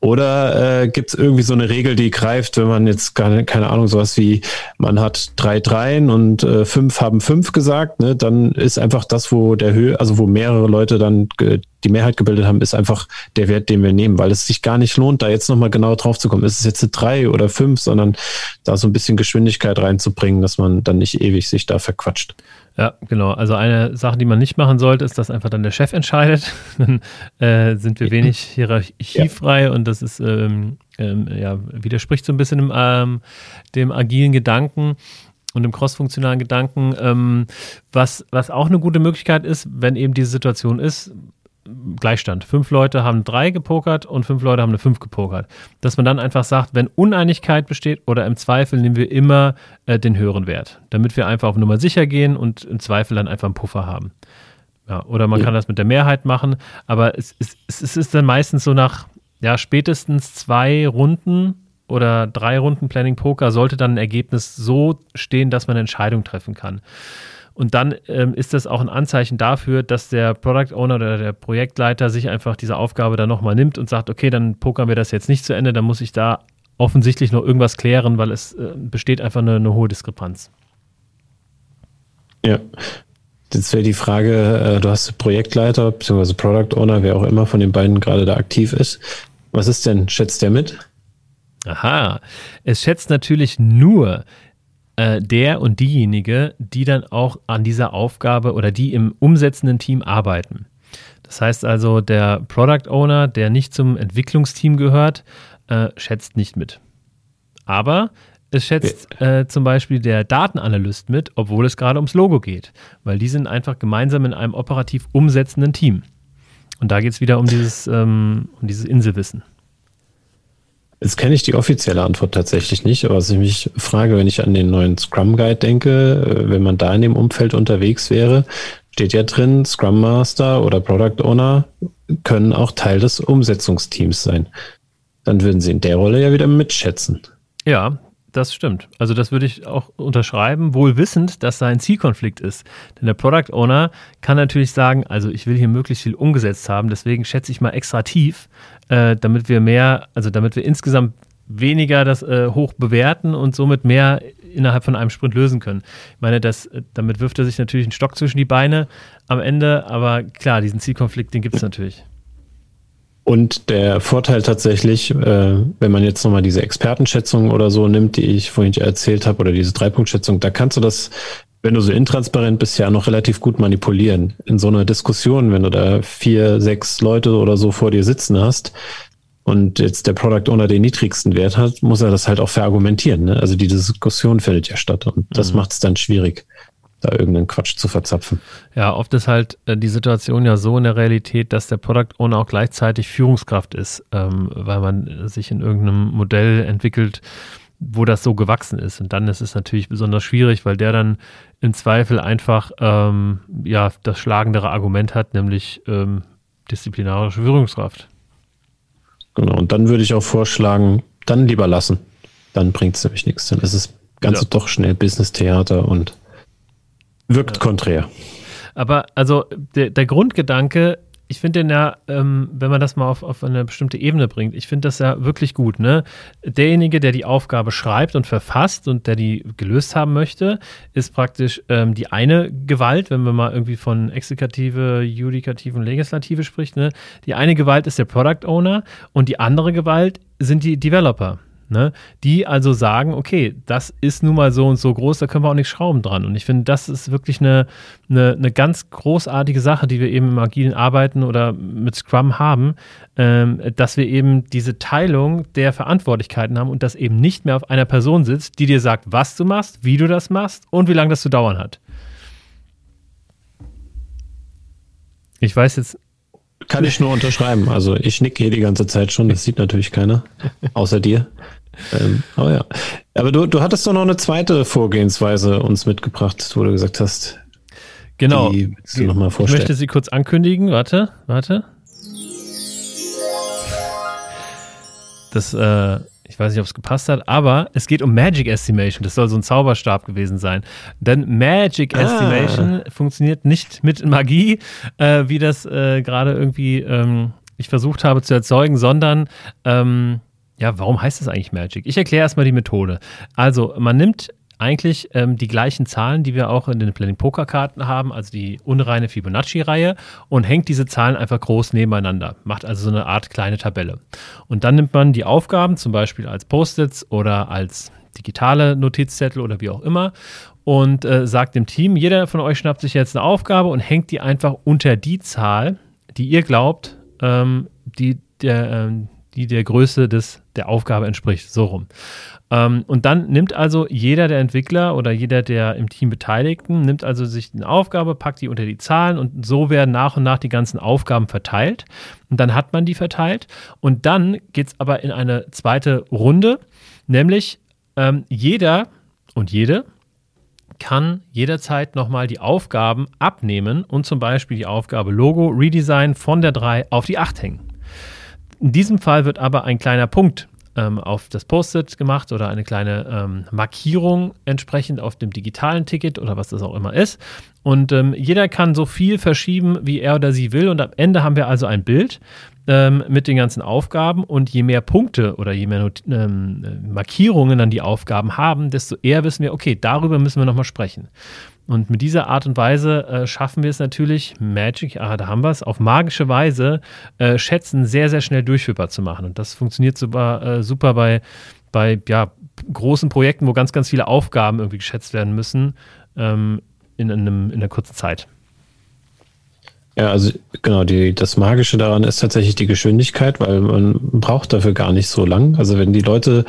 Oder äh, gibt es irgendwie so eine Regel, die greift, wenn man jetzt keine, keine Ahnung, sowas wie, man hat drei Dreien und äh, fünf haben fünf gesagt, ne, dann ist einfach das, wo der Höhe, also wo mehrere Leute dann die Mehrheit gebildet haben, ist einfach der Wert, den wir nehmen, weil es sich gar nicht lohnt, da jetzt nochmal genau drauf zu kommen. Ist es jetzt eine drei oder fünf, sondern da so ein bisschen Geschwindigkeit reinzubringen, dass man dann nicht ewig sich da verquatscht. Ja, genau. Also eine Sache, die man nicht machen sollte, ist, dass einfach dann der Chef entscheidet. <laughs> dann äh, sind wir wenig <laughs> hierarchiefrei ja. und das ist ähm, ähm, ja widerspricht so ein bisschen dem, ähm, dem agilen Gedanken und dem crossfunktionalen Gedanken. Ähm, was, was auch eine gute Möglichkeit ist, wenn eben diese Situation ist, Gleichstand. Fünf Leute haben drei gepokert und fünf Leute haben eine fünf gepokert. Dass man dann einfach sagt, wenn Uneinigkeit besteht oder im Zweifel nehmen wir immer äh, den höheren Wert, damit wir einfach auf Nummer sicher gehen und im Zweifel dann einfach einen Puffer haben. Ja, oder man ja. kann das mit der Mehrheit machen, aber es, es, es ist dann meistens so nach ja, spätestens zwei Runden oder drei Runden Planning Poker sollte dann ein Ergebnis so stehen, dass man eine Entscheidung treffen kann. Und dann ähm, ist das auch ein Anzeichen dafür, dass der Product Owner oder der Projektleiter sich einfach diese Aufgabe dann nochmal nimmt und sagt, okay, dann pokern wir das jetzt nicht zu Ende, dann muss ich da offensichtlich noch irgendwas klären, weil es äh, besteht einfach eine, eine, hohe Diskrepanz. Ja. Jetzt wäre die Frage, äh, du hast Projektleiter bzw. Product Owner, wer auch immer von den beiden gerade da aktiv ist. Was ist denn, schätzt der mit? Aha, es schätzt natürlich nur äh, der und diejenige, die dann auch an dieser Aufgabe oder die im umsetzenden Team arbeiten. Das heißt also, der Product Owner, der nicht zum Entwicklungsteam gehört, äh, schätzt nicht mit. Aber es schätzt äh, zum Beispiel der Datenanalyst mit, obwohl es gerade ums Logo geht, weil die sind einfach gemeinsam in einem operativ umsetzenden Team. Und da geht es wieder um dieses, ähm, um dieses Inselwissen. Jetzt kenne ich die offizielle Antwort tatsächlich nicht, aber was ich mich frage, wenn ich an den neuen Scrum Guide denke, äh, wenn man da in dem Umfeld unterwegs wäre, steht ja drin, Scrum Master oder Product Owner können auch Teil des Umsetzungsteams sein. Dann würden sie in der Rolle ja wieder mitschätzen. Ja, das stimmt. Also das würde ich auch unterschreiben, wohl wissend, dass da ein Zielkonflikt ist. Denn der Product Owner kann natürlich sagen, also ich will hier möglichst viel umgesetzt haben, deswegen schätze ich mal extra tief, äh, damit wir mehr, also damit wir insgesamt weniger das äh, hoch bewerten und somit mehr innerhalb von einem Sprint lösen können. Ich meine, das, damit wirft er sich natürlich einen Stock zwischen die Beine am Ende, aber klar, diesen Zielkonflikt, den gibt es natürlich. Und der Vorteil tatsächlich, äh, wenn man jetzt nochmal diese Expertenschätzung oder so nimmt, die ich vorhin erzählt habe, oder diese Dreipunktschätzung, da kannst du das, wenn du so intransparent bist, ja noch relativ gut manipulieren. In so einer Diskussion, wenn du da vier, sechs Leute oder so vor dir sitzen hast, und jetzt der Product Owner den niedrigsten Wert hat, muss er das halt auch verargumentieren. Ne? Also die Diskussion findet ja statt und das mhm. macht es dann schwierig, da irgendeinen Quatsch zu verzapfen. Ja, oft ist halt äh, die Situation ja so in der Realität, dass der Product Owner auch gleichzeitig Führungskraft ist, ähm, weil man sich in irgendeinem Modell entwickelt, wo das so gewachsen ist. Und dann ist es natürlich besonders schwierig, weil der dann im Zweifel einfach ähm, ja das schlagendere Argument hat, nämlich ähm, disziplinarische Führungskraft. Genau, und dann würde ich auch vorschlagen, dann lieber lassen. Dann bringt es nämlich nichts. Dann ist es ganz ja. doch schnell Business-Theater und wirkt ja. konträr. Aber also der, der Grundgedanke ich finde den ja, ähm, wenn man das mal auf, auf eine bestimmte Ebene bringt, ich finde das ja wirklich gut. Ne? Derjenige, der die Aufgabe schreibt und verfasst und der die gelöst haben möchte, ist praktisch ähm, die eine Gewalt, wenn man mal irgendwie von Exekutive, Judikative und Legislative spricht. Ne? Die eine Gewalt ist der Product Owner und die andere Gewalt sind die Developer. Ne? Die also sagen, okay, das ist nun mal so und so groß, da können wir auch nicht schrauben dran. Und ich finde, das ist wirklich eine, eine, eine, ganz großartige Sache, die wir eben im agilen Arbeiten oder mit Scrum haben, ähm, dass wir eben diese Teilung der Verantwortlichkeiten haben und das eben nicht mehr auf einer Person sitzt, die dir sagt, was du machst, wie du das machst und wie lange das zu dauern hat. Ich weiß jetzt kann ich nur unterschreiben. Also ich nicke hier die ganze Zeit schon, das sieht natürlich keiner, außer dir. Ähm, aber ja. Aber du, du hattest doch noch eine zweite Vorgehensweise uns mitgebracht, wo du gesagt hast. Genau. Die du noch mal vorstellen. Ich möchte sie kurz ankündigen. Warte, warte. Das, äh, ich weiß nicht, ob es gepasst hat, aber es geht um Magic Estimation. Das soll so ein Zauberstab gewesen sein. Denn Magic ah. Estimation funktioniert nicht mit Magie, äh, wie das äh, gerade irgendwie ähm, ich versucht habe zu erzeugen, sondern ähm, ja, warum heißt das eigentlich Magic? Ich erkläre erstmal die Methode. Also, man nimmt eigentlich ähm, die gleichen Zahlen, die wir auch in den Planning Poker Karten haben, also die unreine Fibonacci-Reihe und hängt diese Zahlen einfach groß nebeneinander. Macht also so eine Art kleine Tabelle. Und dann nimmt man die Aufgaben, zum Beispiel als Post-its oder als digitale Notizzettel oder wie auch immer und äh, sagt dem Team, jeder von euch schnappt sich jetzt eine Aufgabe und hängt die einfach unter die Zahl, die ihr glaubt, ähm, die der, ähm, die der Größe des, der Aufgabe entspricht. So rum. Ähm, und dann nimmt also jeder der Entwickler oder jeder der im Team Beteiligten, nimmt also sich eine Aufgabe, packt die unter die Zahlen und so werden nach und nach die ganzen Aufgaben verteilt. Und dann hat man die verteilt. Und dann geht es aber in eine zweite Runde, nämlich ähm, jeder und jede kann jederzeit nochmal die Aufgaben abnehmen und zum Beispiel die Aufgabe Logo Redesign von der 3 auf die 8 hängen. In diesem Fall wird aber ein kleiner Punkt ähm, auf das Post-it gemacht oder eine kleine ähm, Markierung entsprechend auf dem digitalen Ticket oder was das auch immer ist. Und ähm, jeder kann so viel verschieben, wie er oder sie will. Und am Ende haben wir also ein Bild ähm, mit den ganzen Aufgaben. Und je mehr Punkte oder je mehr Not ähm, Markierungen dann die Aufgaben haben, desto eher wissen wir, okay, darüber müssen wir nochmal sprechen. Und mit dieser Art und Weise äh, schaffen wir es natürlich, Magic, ah, da haben wir es, auf magische Weise äh, Schätzen sehr, sehr schnell durchführbar zu machen. Und das funktioniert super, äh, super bei, bei ja, großen Projekten, wo ganz, ganz viele Aufgaben irgendwie geschätzt werden müssen ähm, in, einem, in einer kurzen Zeit. Ja, also genau, die, das Magische daran ist tatsächlich die Geschwindigkeit, weil man braucht dafür gar nicht so lang. Also wenn die Leute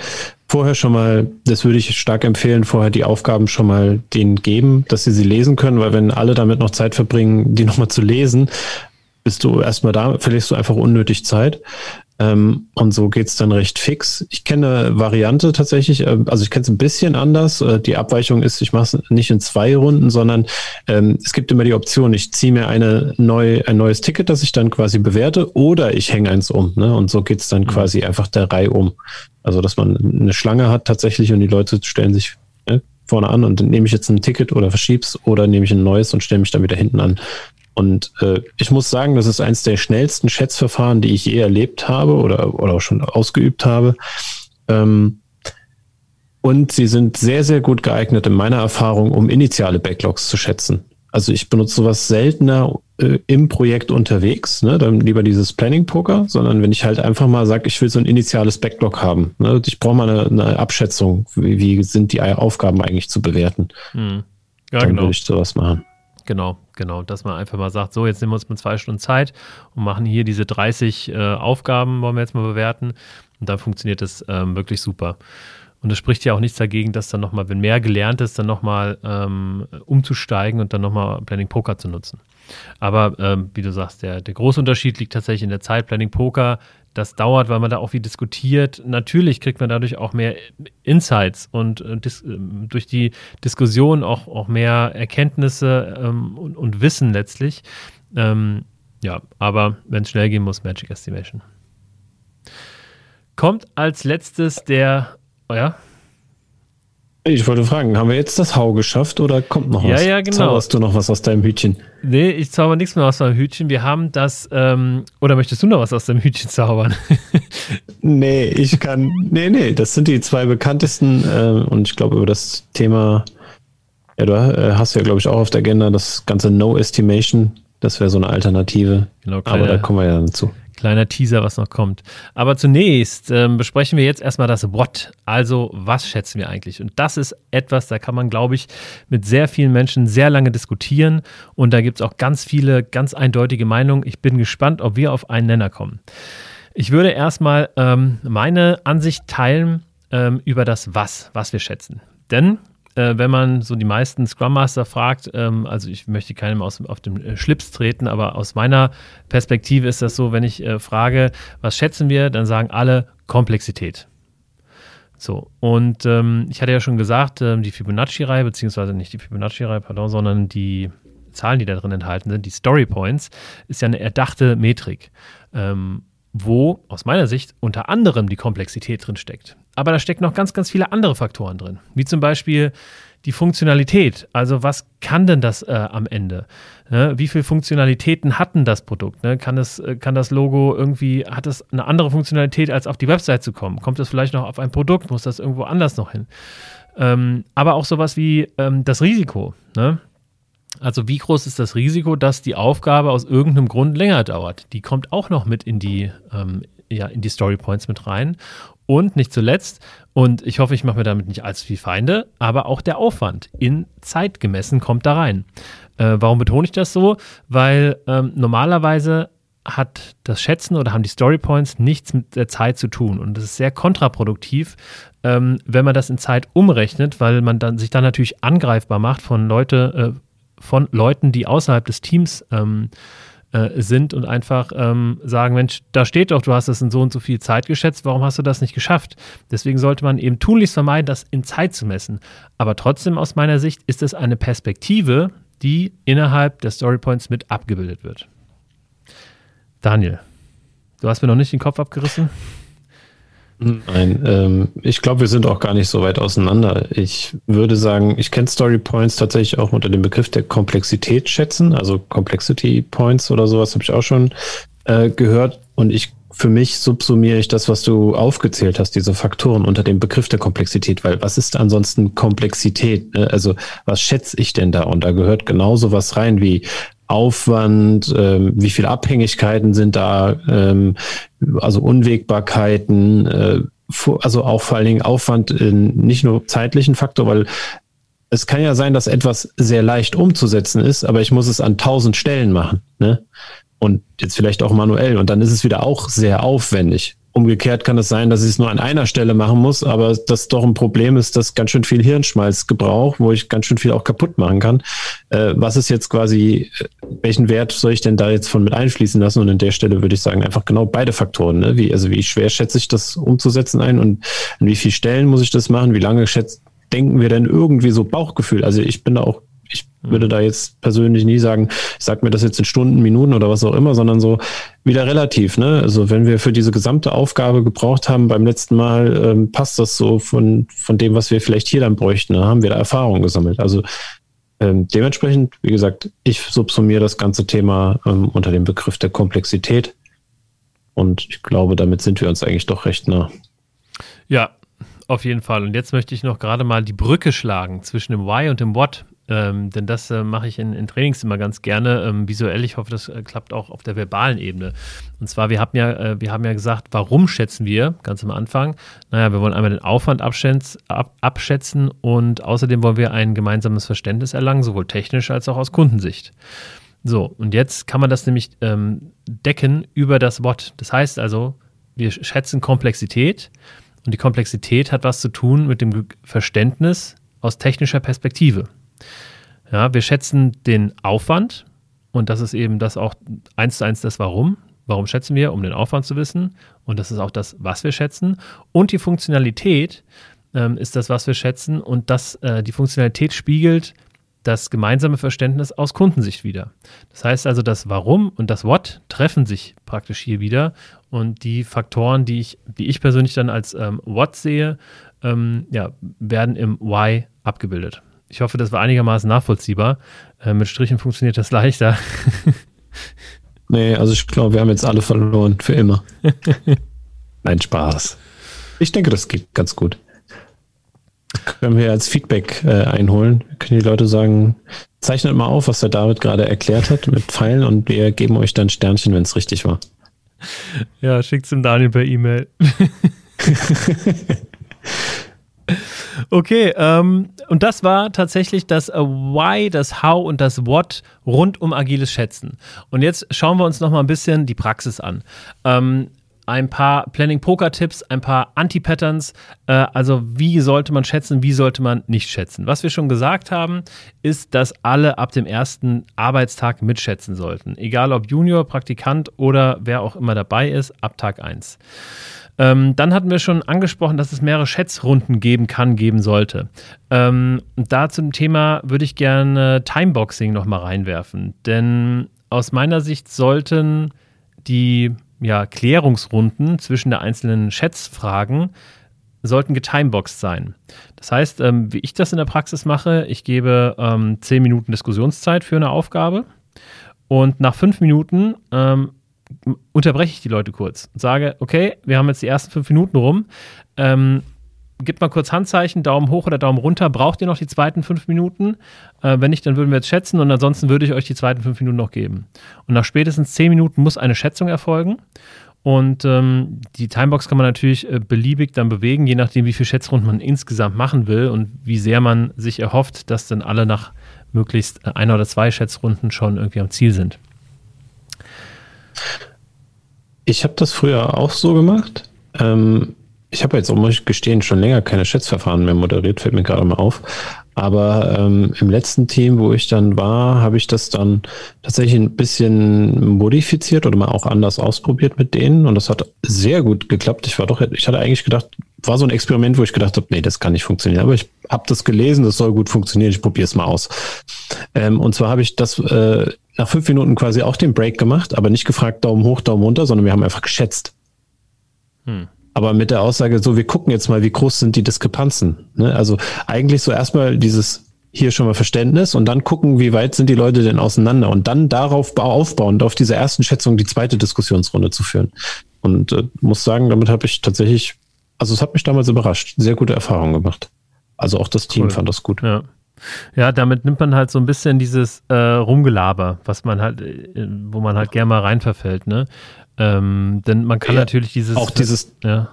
vorher schon mal, das würde ich stark empfehlen, vorher die Aufgaben schon mal denen geben, dass sie sie lesen können, weil wenn alle damit noch Zeit verbringen, die nochmal zu lesen, bist du erstmal da, verlierst du einfach unnötig Zeit. Ähm, und so geht's dann recht fix. Ich kenne Variante tatsächlich, äh, also ich kenne es ein bisschen anders. Äh, die Abweichung ist, ich mache es nicht in zwei Runden, sondern ähm, es gibt immer die Option, ich ziehe mir eine neu, ein neues Ticket, das ich dann quasi bewerte, oder ich hänge eins um. Ne? Und so geht's dann mhm. quasi einfach der Reihe um. Also dass man eine Schlange hat tatsächlich und die Leute stellen sich ne, vorne an und dann nehme ich jetzt ein Ticket oder verschieb's oder nehme ich ein neues und stelle mich dann wieder hinten an. Und äh, ich muss sagen, das ist eines der schnellsten Schätzverfahren, die ich je erlebt habe oder, oder auch schon ausgeübt habe. Ähm, und sie sind sehr, sehr gut geeignet in meiner Erfahrung, um initiale Backlogs zu schätzen. Also ich benutze sowas seltener äh, im Projekt unterwegs, ne? dann lieber dieses Planning-Poker, sondern wenn ich halt einfach mal sage, ich will so ein initiales Backlog haben. Ne? Ich brauche mal eine, eine Abschätzung, wie, wie, sind die Aufgaben eigentlich zu bewerten. Hm. Ja, dann genau. würde ich sowas machen. Genau, genau. Dass man einfach mal sagt, so, jetzt nehmen wir uns mal zwei Stunden Zeit und machen hier diese 30 äh, Aufgaben, wollen wir jetzt mal bewerten. Und dann funktioniert das ähm, wirklich super. Und es spricht ja auch nichts dagegen, dass dann nochmal, wenn mehr gelernt ist, dann nochmal ähm, umzusteigen und dann nochmal Planning Poker zu nutzen. Aber ähm, wie du sagst, der, der große Unterschied liegt tatsächlich in der Zeit. Planning Poker das dauert, weil man da auch viel diskutiert. Natürlich kriegt man dadurch auch mehr Insights und äh, dis, äh, durch die Diskussion auch, auch mehr Erkenntnisse ähm, und, und, Wissen letztlich. Ähm, ja, aber wenn es schnell gehen muss, Magic Estimation. Kommt als letztes der, oh ja, ich wollte fragen, haben wir jetzt das Hau geschafft oder kommt noch was? Ja, ja, genau. Zauberst du noch was aus deinem Hütchen? Nee, ich zauber nichts mehr aus meinem Hütchen. Wir haben das, ähm, oder möchtest du noch was aus deinem Hütchen zaubern? <laughs> nee, ich kann, nee, nee, das sind die zwei bekanntesten äh, und ich glaube über das Thema, ja, du äh, hast ja, glaube ich, auch auf der Agenda das ganze No Estimation. Das wäre so eine Alternative. Genau, Aber da kommen wir ja dazu. Kleiner Teaser, was noch kommt. Aber zunächst ähm, besprechen wir jetzt erstmal das What. Also, was schätzen wir eigentlich? Und das ist etwas, da kann man, glaube ich, mit sehr vielen Menschen sehr lange diskutieren. Und da gibt es auch ganz viele, ganz eindeutige Meinungen. Ich bin gespannt, ob wir auf einen Nenner kommen. Ich würde erstmal ähm, meine Ansicht teilen ähm, über das Was, was wir schätzen. Denn äh, wenn man so die meisten Scrum Master fragt, ähm, also ich möchte keinem aus, auf den äh, Schlips treten, aber aus meiner Perspektive ist das so, wenn ich äh, frage, was schätzen wir, dann sagen alle Komplexität. So, und ähm, ich hatte ja schon gesagt, ähm, die Fibonacci-Reihe, beziehungsweise nicht die Fibonacci-Reihe, pardon, sondern die Zahlen, die da drin enthalten sind, die Story Points, ist ja eine erdachte Metrik, ähm, wo aus meiner Sicht unter anderem die Komplexität drin steckt. Aber da stecken noch ganz, ganz viele andere Faktoren drin, wie zum Beispiel die Funktionalität. Also was kann denn das äh, am Ende? Ne? Wie viele Funktionalitäten hat denn das Produkt? Ne? Kann, es, äh, kann das Logo irgendwie, hat es eine andere Funktionalität, als auf die Website zu kommen? Kommt das vielleicht noch auf ein Produkt? Muss das irgendwo anders noch hin? Ähm, aber auch sowas wie ähm, das Risiko. Ne? Also wie groß ist das Risiko, dass die Aufgabe aus irgendeinem Grund länger dauert? Die kommt auch noch mit in die, ähm, ja, in die Story Points mit rein. Und nicht zuletzt, und ich hoffe, ich mache mir damit nicht allzu viel Feinde, aber auch der Aufwand in Zeit gemessen kommt da rein. Äh, warum betone ich das so? Weil ähm, normalerweise hat das Schätzen oder haben die Story Points nichts mit der Zeit zu tun. Und das ist sehr kontraproduktiv, ähm, wenn man das in Zeit umrechnet, weil man dann sich dann natürlich angreifbar macht von Leute, äh, von Leuten, die außerhalb des Teams ähm, äh, sind und einfach ähm, sagen, Mensch, da steht doch, du hast das in so und so viel Zeit geschätzt, warum hast du das nicht geschafft? Deswegen sollte man eben tunlichst vermeiden, das in Zeit zu messen. Aber trotzdem aus meiner Sicht ist es eine Perspektive, die innerhalb der Storypoints mit abgebildet wird. Daniel, du hast mir noch nicht den Kopf abgerissen? Nein, ähm, ich glaube, wir sind auch gar nicht so weit auseinander. Ich würde sagen, ich kenne Story Points tatsächlich auch unter dem Begriff der Komplexität schätzen, also Complexity Points oder sowas habe ich auch schon äh, gehört. Und ich für mich subsumiere ich das, was du aufgezählt hast, diese Faktoren unter dem Begriff der Komplexität, weil was ist ansonsten Komplexität? Ne? Also was schätze ich denn da? Und da gehört genauso was rein wie Aufwand, ähm, wie viele Abhängigkeiten sind da, ähm, also Unwägbarkeiten, äh, also auch vor allen Dingen Aufwand in nicht nur zeitlichen Faktor, weil es kann ja sein, dass etwas sehr leicht umzusetzen ist, aber ich muss es an tausend Stellen machen. Ne? Und jetzt vielleicht auch manuell. Und dann ist es wieder auch sehr aufwendig. Umgekehrt kann es sein, dass ich es nur an einer Stelle machen muss, aber das doch ein Problem ist, dass ganz schön viel Hirnschmalz gebraucht, wo ich ganz schön viel auch kaputt machen kann. Äh, was ist jetzt quasi, äh, welchen Wert soll ich denn da jetzt von mit einfließen lassen? Und an der Stelle würde ich sagen, einfach genau beide Faktoren. Ne? Wie, also wie schwer schätze ich das umzusetzen ein und an wie vielen Stellen muss ich das machen? Wie lange schätzt, denken wir denn irgendwie so Bauchgefühl? Also ich bin da auch würde da jetzt persönlich nie sagen, ich sag mir das jetzt in Stunden, Minuten oder was auch immer, sondern so wieder relativ. Ne? Also wenn wir für diese gesamte Aufgabe gebraucht haben beim letzten Mal, ähm, passt das so von, von dem, was wir vielleicht hier dann bräuchten. Da haben wir da Erfahrung gesammelt. Also ähm, dementsprechend, wie gesagt, ich subsumiere das ganze Thema ähm, unter dem Begriff der Komplexität. Und ich glaube, damit sind wir uns eigentlich doch recht nah. Ja, auf jeden Fall. Und jetzt möchte ich noch gerade mal die Brücke schlagen zwischen dem Why und dem What. Ähm, denn das äh, mache ich in, in, Trainings immer ganz gerne ähm, visuell. Ich hoffe, das äh, klappt auch auf der verbalen Ebene. Und zwar, wir haben ja, äh, wir haben ja gesagt, warum schätzen wir ganz am Anfang? Naja, wir wollen einmal den Aufwand abschätzen, ab, abschätzen und außerdem wollen wir ein gemeinsames Verständnis erlangen, sowohl technisch als auch aus Kundensicht. So, und jetzt kann man das nämlich ähm, decken über das What. Das heißt also, wir schätzen Komplexität und die Komplexität hat was zu tun mit dem Verständnis aus technischer Perspektive. Ja, wir schätzen den Aufwand und das ist eben das auch eins zu eins das Warum. Warum schätzen wir? Um den Aufwand zu wissen. Und das ist auch das, was wir schätzen. Und die Funktionalität ähm, ist das, was wir schätzen. Und das, äh, die Funktionalität spiegelt das gemeinsame Verständnis aus Kundensicht wieder. Das heißt also, das Warum und das What treffen sich praktisch hier wieder. Und die Faktoren, die ich, die ich persönlich dann als ähm, What sehe, ähm, ja, werden im Why abgebildet. Ich hoffe, das war einigermaßen nachvollziehbar. Äh, mit Strichen funktioniert das leichter. <laughs> nee, also ich glaube, wir haben jetzt alle verloren, für immer. <laughs> Nein, Spaß. Ich denke, das geht ganz gut. Können wir als Feedback äh, einholen. Können die Leute sagen, zeichnet mal auf, was der David gerade erklärt hat mit Pfeilen und wir geben euch dann Sternchen, wenn es richtig war. Ja, schickt es dem Daniel per E-Mail. <laughs> Okay, ähm, und das war tatsächlich das äh, Why, das How und das What rund um agiles Schätzen. Und jetzt schauen wir uns noch mal ein bisschen die Praxis an. Ähm, ein paar Planning-Poker-Tipps, ein paar Anti-Patterns. Äh, also, wie sollte man schätzen, wie sollte man nicht schätzen? Was wir schon gesagt haben, ist, dass alle ab dem ersten Arbeitstag mitschätzen sollten. Egal ob Junior, Praktikant oder wer auch immer dabei ist, ab Tag 1. Ähm, dann hatten wir schon angesprochen, dass es mehrere Schätzrunden geben kann, geben sollte. Ähm, da zum Thema würde ich gerne Timeboxing nochmal reinwerfen. Denn aus meiner Sicht sollten die ja, Klärungsrunden zwischen der einzelnen Schätzfragen sollten getimeboxed sein. Das heißt, ähm, wie ich das in der Praxis mache, ich gebe ähm, 10 Minuten Diskussionszeit für eine Aufgabe und nach fünf Minuten ähm, unterbreche ich die Leute kurz und sage, okay, wir haben jetzt die ersten fünf Minuten rum. Ähm, gebt mal kurz Handzeichen, Daumen hoch oder Daumen runter. Braucht ihr noch die zweiten fünf Minuten? Äh, wenn nicht, dann würden wir jetzt schätzen und ansonsten würde ich euch die zweiten fünf Minuten noch geben. Und nach spätestens zehn Minuten muss eine Schätzung erfolgen. Und ähm, die Timebox kann man natürlich äh, beliebig dann bewegen, je nachdem, wie viele Schätzrunden man insgesamt machen will und wie sehr man sich erhofft, dass dann alle nach möglichst äh, einer oder zwei Schätzrunden schon irgendwie am Ziel sind. Ich habe das früher auch so gemacht. Ähm, ich habe jetzt, muss ich gestehen, schon länger keine Schätzverfahren mehr moderiert, fällt mir gerade mal auf. Aber ähm, im letzten Team, wo ich dann war, habe ich das dann tatsächlich ein bisschen modifiziert oder mal auch anders ausprobiert mit denen. Und das hat sehr gut geklappt. Ich war doch, ich hatte eigentlich gedacht, war so ein Experiment, wo ich gedacht habe, nee, das kann nicht funktionieren. Aber ich habe das gelesen, das soll gut funktionieren. Ich probiere es mal aus. Ähm, und zwar habe ich das äh, nach fünf Minuten quasi auch den Break gemacht, aber nicht gefragt Daumen hoch, Daumen runter, sondern wir haben einfach geschätzt. Hm. Aber mit der Aussage, so, wir gucken jetzt mal, wie groß sind die Diskrepanzen. Ne? Also eigentlich so erstmal dieses hier schon mal Verständnis und dann gucken, wie weit sind die Leute denn auseinander und dann darauf aufbauend, auf dieser ersten Schätzung die zweite Diskussionsrunde zu führen. Und äh, muss sagen, damit habe ich tatsächlich, also es hat mich damals überrascht, sehr gute Erfahrungen gemacht. Also auch das Team cool. fand das gut. Ja. Ja, damit nimmt man halt so ein bisschen dieses äh, Rumgelaber, was man halt, äh, wo man halt gerne mal reinverfällt, ne? Ähm, denn man kann ja, natürlich dieses. Auch dieses. Ja.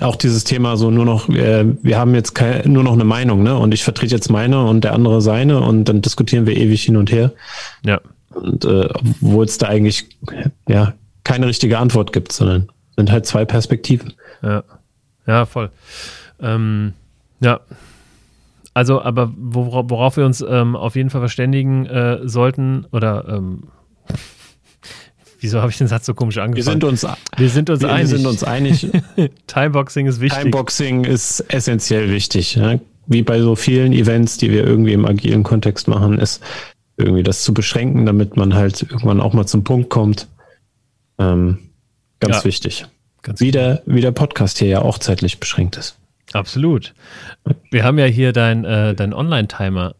Auch dieses Thema so nur noch, äh, wir haben jetzt kein, nur noch eine Meinung, ne? Und ich vertrete jetzt meine und der andere seine und dann diskutieren wir ewig hin und her. Ja. Und äh, obwohl es da eigentlich ja keine richtige Antwort gibt, sondern sind halt zwei Perspektiven. Ja, ja voll. Ähm, ja, also, aber worauf, worauf wir uns ähm, auf jeden Fall verständigen äh, sollten, oder ähm, <laughs> wieso habe ich den Satz so komisch angefangen? Wir sind uns, wir sind uns wir, einig. Sind uns einig. <laughs> Timeboxing ist wichtig. Timeboxing ist essentiell wichtig. Ja? Wie bei so vielen Events, die wir irgendwie im agilen Kontext machen, ist irgendwie das zu beschränken, damit man halt irgendwann auch mal zum Punkt kommt. Ähm, ganz ja, wichtig. Ganz wie, der, wie der Podcast hier ja auch zeitlich beschränkt ist. Absolut. Wir haben ja hier dein, äh, dein Online-Timer.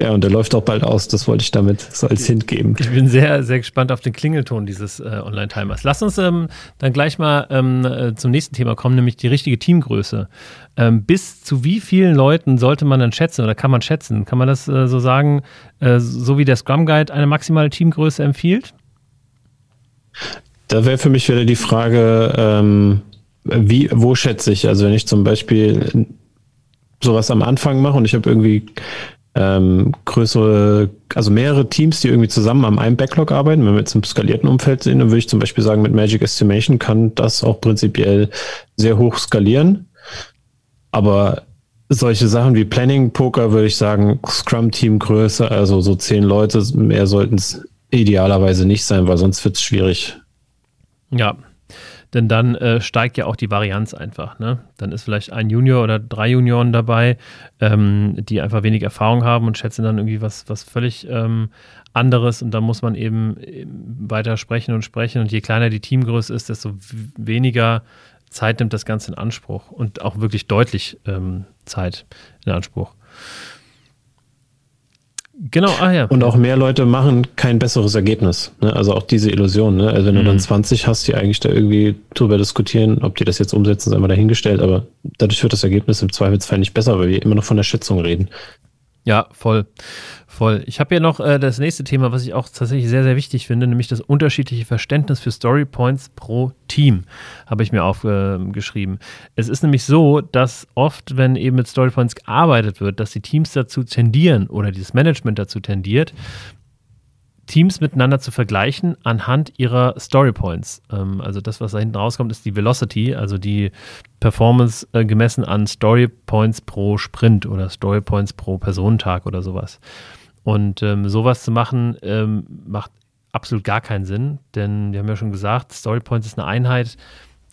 Ja, und der läuft auch bald aus. Das wollte ich damit so als Hint geben. Ich bin sehr, sehr gespannt auf den Klingelton dieses äh, Online-Timers. Lass uns ähm, dann gleich mal ähm, äh, zum nächsten Thema kommen, nämlich die richtige Teamgröße. Ähm, bis zu wie vielen Leuten sollte man dann schätzen oder kann man schätzen? Kann man das äh, so sagen, äh, so wie der Scrum Guide eine maximale Teamgröße empfiehlt? Da wäre für mich wieder die Frage, ähm, wie, wo schätze ich? Also wenn ich zum Beispiel sowas am Anfang mache und ich habe irgendwie ähm, größere, also mehrere Teams, die irgendwie zusammen am einem Backlog arbeiten, wenn wir jetzt im skalierten Umfeld sind, dann würde ich zum Beispiel sagen, mit Magic Estimation kann das auch prinzipiell sehr hoch skalieren. Aber solche Sachen wie Planning Poker würde ich sagen, Scrum-Team Größe, also so zehn Leute, mehr sollten es idealerweise nicht sein, weil sonst wird es schwierig. Ja, denn dann äh, steigt ja auch die Varianz einfach. Ne? Dann ist vielleicht ein Junior oder drei Junioren dabei, ähm, die einfach wenig Erfahrung haben und schätzen dann irgendwie was, was völlig ähm, anderes und da muss man eben weiter sprechen und sprechen und je kleiner die Teamgröße ist, desto weniger Zeit nimmt das Ganze in Anspruch und auch wirklich deutlich ähm, Zeit in Anspruch. Genau, ah ja. Und auch mehr Leute machen kein besseres Ergebnis. Ne? Also auch diese Illusion. Ne? Also wenn mhm. du dann 20 mhm. hast, die eigentlich da irgendwie drüber diskutieren, ob die das jetzt umsetzen, ist einmal dahingestellt. Aber dadurch wird das Ergebnis im Zweifelsfall nicht besser, weil wir immer noch von der Schätzung reden. Ja, voll. Voll. Ich habe hier noch äh, das nächste Thema, was ich auch tatsächlich sehr, sehr wichtig finde, nämlich das unterschiedliche Verständnis für Story Points pro Team, habe ich mir aufgeschrieben. Es ist nämlich so, dass oft, wenn eben mit Story Points gearbeitet wird, dass die Teams dazu tendieren oder dieses Management dazu tendiert, Teams miteinander zu vergleichen anhand ihrer Story Points. Ähm, also das, was da hinten rauskommt, ist die Velocity, also die Performance äh, gemessen an Story Points pro Sprint oder Story Points pro Personentag oder sowas. Und ähm, sowas zu machen, ähm, macht absolut gar keinen Sinn, denn wir haben ja schon gesagt, Story Points ist eine Einheit,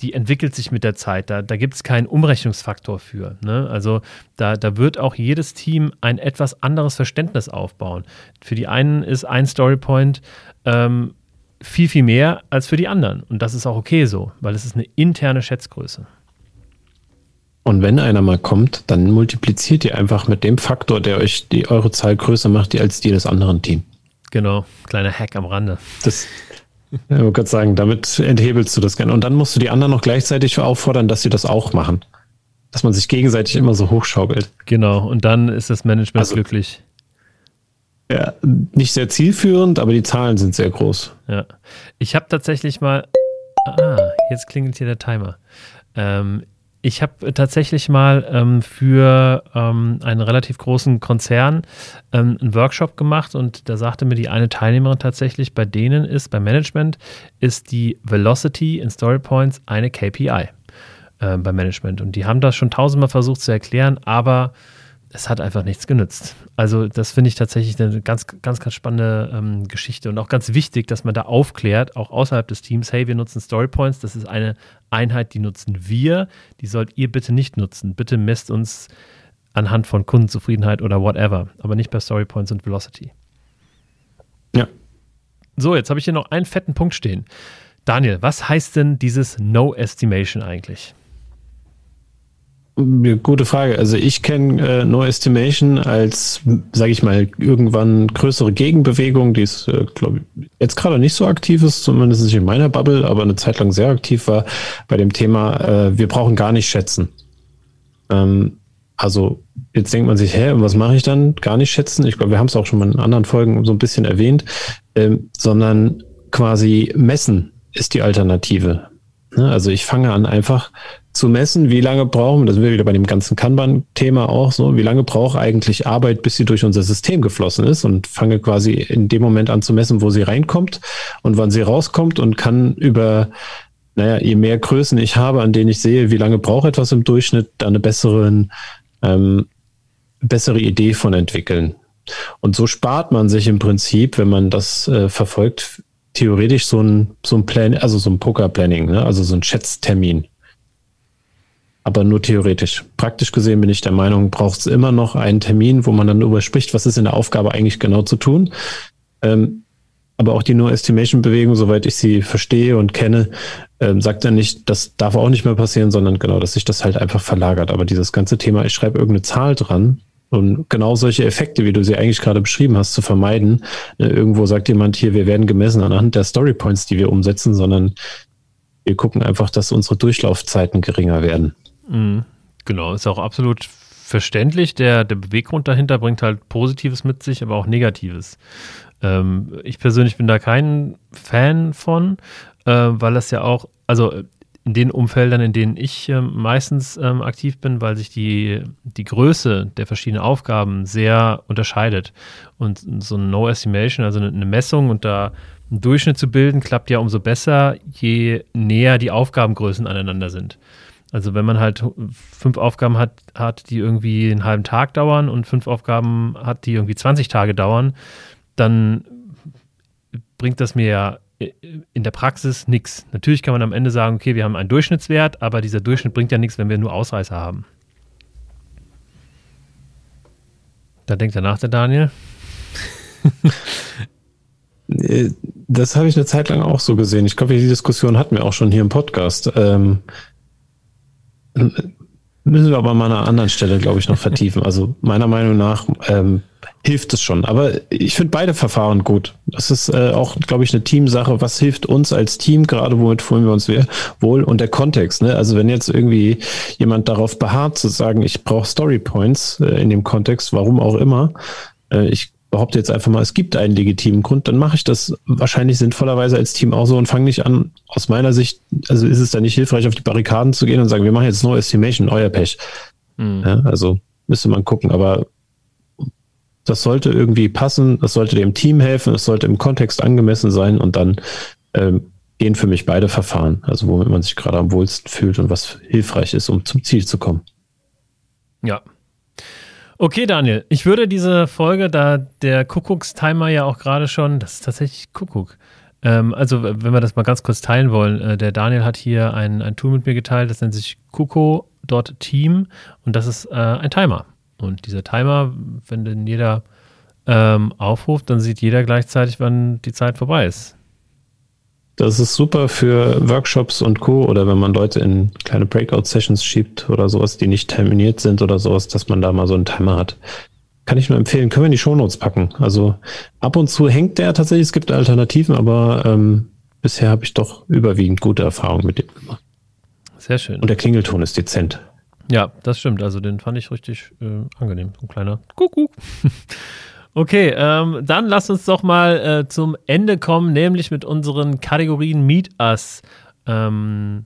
die entwickelt sich mit der Zeit. Da, da gibt es keinen Umrechnungsfaktor für. Ne? Also da, da wird auch jedes Team ein etwas anderes Verständnis aufbauen. Für die einen ist ein Storypoint ähm, viel, viel mehr als für die anderen. Und das ist auch okay so, weil es ist eine interne Schätzgröße. Und wenn einer mal kommt, dann multipliziert ihr einfach mit dem Faktor, der euch die eure Zahl größer macht, als die des anderen Teams. Genau, kleiner Hack am Rande. Das, ja, ich wollte gerade sagen, damit enthebelst du das gerne. Und dann musst du die anderen noch gleichzeitig auffordern, dass sie das auch machen. Dass man sich gegenseitig immer so hochschaukelt. Genau, und dann ist das Management also, glücklich. Ja, nicht sehr zielführend, aber die Zahlen sind sehr groß. Ja. Ich habe tatsächlich mal. Ah, jetzt klingelt hier der Timer. Ähm, ich habe tatsächlich mal ähm, für ähm, einen relativ großen Konzern ähm, einen Workshop gemacht und da sagte mir die eine Teilnehmerin tatsächlich, bei denen ist, beim Management, ist die Velocity in Story Points eine KPI äh, beim Management. Und die haben das schon tausendmal versucht zu erklären, aber es hat einfach nichts genützt. Also das finde ich tatsächlich eine ganz, ganz, ganz spannende ähm, Geschichte und auch ganz wichtig, dass man da aufklärt, auch außerhalb des Teams, hey, wir nutzen Storypoints, das ist eine Einheit, die nutzen wir, die sollt ihr bitte nicht nutzen. Bitte messt uns anhand von Kundenzufriedenheit oder whatever, aber nicht bei Storypoints und Velocity. Ja. So, jetzt habe ich hier noch einen fetten Punkt stehen. Daniel, was heißt denn dieses No Estimation eigentlich? Gute Frage. Also ich kenne äh, No Estimation als, sage ich mal, irgendwann größere Gegenbewegung, die ist, äh, glaube ich, jetzt gerade nicht so aktiv ist, zumindest nicht in meiner Bubble, aber eine Zeit lang sehr aktiv war bei dem Thema, äh, wir brauchen gar nicht schätzen. Ähm, also jetzt denkt man sich, hä, was mache ich dann? Gar nicht schätzen. Ich glaube, wir haben es auch schon mal in anderen Folgen so ein bisschen erwähnt, ähm, sondern quasi messen ist die Alternative. Ne? Also ich fange an einfach zu messen, wie lange brauchen, das sind wir wieder bei dem ganzen Kanban-Thema auch so, wie lange braucht eigentlich Arbeit, bis sie durch unser System geflossen ist und fange quasi in dem Moment an zu messen, wo sie reinkommt und wann sie rauskommt und kann über naja, je mehr Größen ich habe, an denen ich sehe, wie lange braucht etwas im Durchschnitt, da eine besseren, ähm, bessere Idee von entwickeln. Und so spart man sich im Prinzip, wenn man das äh, verfolgt, theoretisch so ein, so ein Plan, also so ein Poker-Planning, ne? also so ein Schätztermin. Aber nur theoretisch. Praktisch gesehen bin ich der Meinung, braucht es immer noch einen Termin, wo man dann darüber spricht, was ist in der Aufgabe eigentlich genau zu tun. Ähm, aber auch die No-Estimation-Bewegung, soweit ich sie verstehe und kenne, ähm, sagt dann nicht, das darf auch nicht mehr passieren, sondern genau, dass sich das halt einfach verlagert. Aber dieses ganze Thema, ich schreibe irgendeine Zahl dran, und genau solche Effekte, wie du sie eigentlich gerade beschrieben hast, zu vermeiden. Äh, irgendwo sagt jemand hier, wir werden gemessen anhand der Storypoints, die wir umsetzen, sondern wir gucken einfach, dass unsere Durchlaufzeiten geringer werden. Mhm. Genau, ist auch absolut verständlich. Der, der Beweggrund dahinter bringt halt Positives mit sich, aber auch Negatives. Ähm, ich persönlich bin da kein Fan von, äh, weil das ja auch, also in den Umfeldern, in denen ich äh, meistens ähm, aktiv bin, weil sich die, die Größe der verschiedenen Aufgaben sehr unterscheidet. Und so ein No Estimation, also eine, eine Messung und da einen Durchschnitt zu bilden, klappt ja umso besser, je näher die Aufgabengrößen aneinander sind. Also wenn man halt fünf Aufgaben hat, hat, die irgendwie einen halben Tag dauern und fünf Aufgaben hat, die irgendwie 20 Tage dauern, dann bringt das mir ja in der Praxis nichts. Natürlich kann man am Ende sagen, okay, wir haben einen Durchschnittswert, aber dieser Durchschnitt bringt ja nichts, wenn wir nur Ausreißer haben. Da denkt er nach, der Daniel. <laughs> Äh, das habe ich eine Zeit lang auch so gesehen. Ich glaube, die Diskussion hatten wir auch schon hier im Podcast. Ähm, müssen wir aber mal an einer anderen Stelle, glaube ich, noch vertiefen. Also meiner Meinung nach ähm, hilft es schon. Aber ich finde beide Verfahren gut. Das ist äh, auch, glaube ich, eine Teamsache. Was hilft uns als Team, gerade womit fühlen wir uns wohl und der Kontext. Ne? Also wenn jetzt irgendwie jemand darauf beharrt zu sagen, ich brauche Story Points äh, in dem Kontext, warum auch immer, äh, ich behaupte jetzt einfach mal, es gibt einen legitimen Grund, dann mache ich das wahrscheinlich sinnvollerweise als Team auch so und fange nicht an, aus meiner Sicht, also ist es da nicht hilfreich, auf die Barrikaden zu gehen und sagen, wir machen jetzt No Estimation, euer Pech. Mhm. Ja, also müsste man gucken, aber das sollte irgendwie passen, das sollte dem Team helfen, es sollte im Kontext angemessen sein und dann ähm, gehen für mich beide Verfahren, also womit man sich gerade am wohlsten fühlt und was hilfreich ist, um zum Ziel zu kommen. Ja. Okay, Daniel, ich würde diese Folge, da der Kuckuckstimer ja auch gerade schon, das ist tatsächlich Kuckuck. Ähm, also, wenn wir das mal ganz kurz teilen wollen, äh, der Daniel hat hier ein, ein Tool mit mir geteilt, das nennt sich Kucko.team und das ist äh, ein Timer. Und dieser Timer, wenn den jeder ähm, aufruft, dann sieht jeder gleichzeitig, wann die Zeit vorbei ist. Das ist super für Workshops und Co. oder wenn man Leute in kleine Breakout-Sessions schiebt oder sowas, die nicht terminiert sind oder sowas, dass man da mal so einen Timer hat. Kann ich nur empfehlen. Können wir in die Shownotes packen. Also ab und zu hängt der tatsächlich. Es gibt Alternativen, aber ähm, bisher habe ich doch überwiegend gute Erfahrungen mit dem gemacht. Sehr schön. Und der Klingelton ist dezent. Ja, das stimmt. Also den fand ich richtig äh, angenehm. Ein kleiner Kuckuck. <laughs> okay, ähm, dann lass uns doch mal äh, zum Ende kommen, nämlich mit unseren Kategorien Meet Us. Ähm,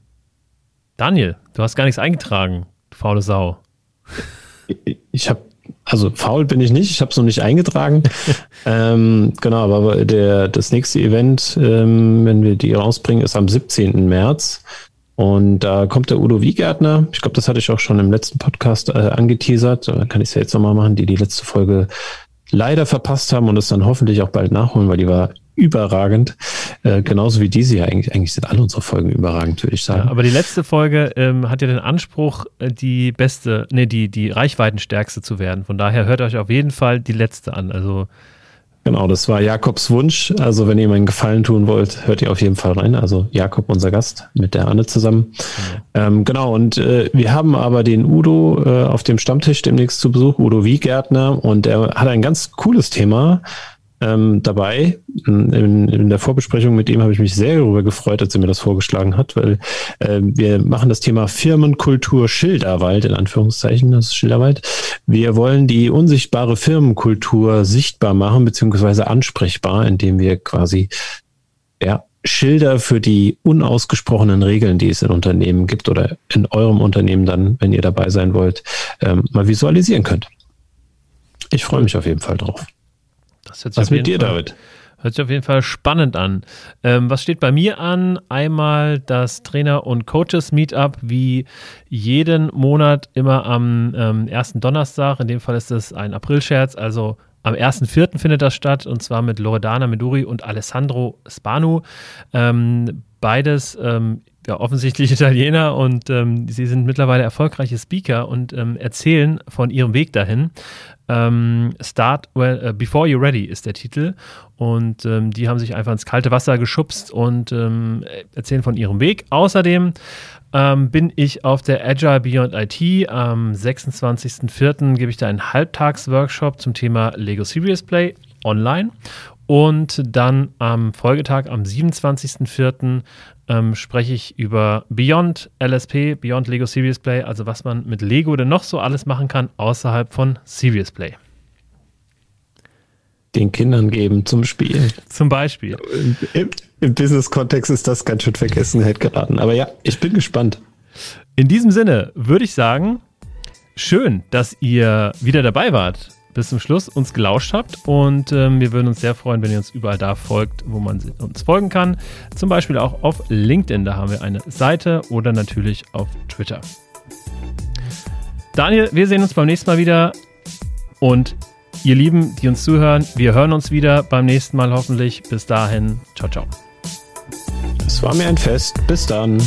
Daniel, du hast gar nichts eingetragen, du faule Sau. Ich habe also faul bin ich nicht, ich habe es noch nicht eingetragen. <laughs> ähm, genau, aber der, das nächste Event, ähm, wenn wir die rausbringen, ist am 17. März. Und da kommt der Udo Wiegärtner. Ich glaube, das hatte ich auch schon im letzten Podcast äh, angeteasert. Da kann ich es ja jetzt nochmal machen, die die letzte Folge leider verpasst haben und es dann hoffentlich auch bald nachholen, weil die war überragend. Äh, genauso wie diese hier. Eigentlich, eigentlich sind alle unsere Folgen überragend, würde ich sagen. Ja, aber die letzte Folge ähm, hat ja den Anspruch, äh, die beste, nee, die, die reichweitenstärkste zu werden. Von daher hört euch auf jeden Fall die letzte an. Also Genau, das war Jakobs Wunsch. Also wenn ihr mir einen Gefallen tun wollt, hört ihr auf jeden Fall rein. Also Jakob, unser Gast, mit der Anne zusammen. Ähm, genau, und äh, wir haben aber den Udo äh, auf dem Stammtisch demnächst zu Besuch, Udo Wiegärtner, und er hat ein ganz cooles Thema ähm, dabei. In, in, der Vorbesprechung mit ihm habe ich mich sehr darüber gefreut, als er mir das vorgeschlagen hat, weil äh, wir machen das Thema Firmenkultur Schilderwald, in Anführungszeichen, das ist Schilderwald. Wir wollen die unsichtbare Firmenkultur sichtbar machen, beziehungsweise ansprechbar, indem wir quasi ja, Schilder für die unausgesprochenen Regeln, die es in Unternehmen gibt oder in eurem Unternehmen dann, wenn ihr dabei sein wollt, ähm, mal visualisieren könnt. Ich freue mich auf jeden Fall drauf. Was mit dir, Fall. David? Hört sich auf jeden Fall spannend an. Ähm, was steht bei mir an? Einmal das Trainer- und Coaches-Meetup, wie jeden Monat immer am ähm, ersten Donnerstag. In dem Fall ist es ein April-Scherz, also am 1.4. findet das statt und zwar mit Loredana Meduri und Alessandro Spanu. Ähm, beides ähm, ja, offensichtlich <laughs> Italiener und ähm, sie sind mittlerweile erfolgreiche Speaker und ähm, erzählen von ihrem Weg dahin. Ähm, Start well, uh, Before You're Ready ist der Titel und ähm, die haben sich einfach ins kalte Wasser geschubst und ähm, erzählen von ihrem Weg. Außerdem ähm, bin ich auf der Agile Beyond IT. Am 26.04. gebe ich da einen Halbtagsworkshop zum Thema Lego Serious Play online und dann am Folgetag, am 27.04., ähm, spreche ich über Beyond LSP, Beyond Lego Serious Play, also was man mit Lego denn noch so alles machen kann außerhalb von Serious Play. Den Kindern geben zum Spiel. Zum Beispiel. Im, im Business-Kontext ist das ganz schön Vergessenheit geraten. Aber ja, ich bin gespannt. In diesem Sinne würde ich sagen, schön, dass ihr wieder dabei wart bis zum Schluss uns gelauscht habt. Und ähm, wir würden uns sehr freuen, wenn ihr uns überall da folgt, wo man uns folgen kann. Zum Beispiel auch auf LinkedIn, da haben wir eine Seite oder natürlich auf Twitter. Daniel, wir sehen uns beim nächsten Mal wieder. Und ihr Lieben, die uns zuhören, wir hören uns wieder beim nächsten Mal hoffentlich. Bis dahin, ciao, ciao. Es war mir ein Fest. Bis dann.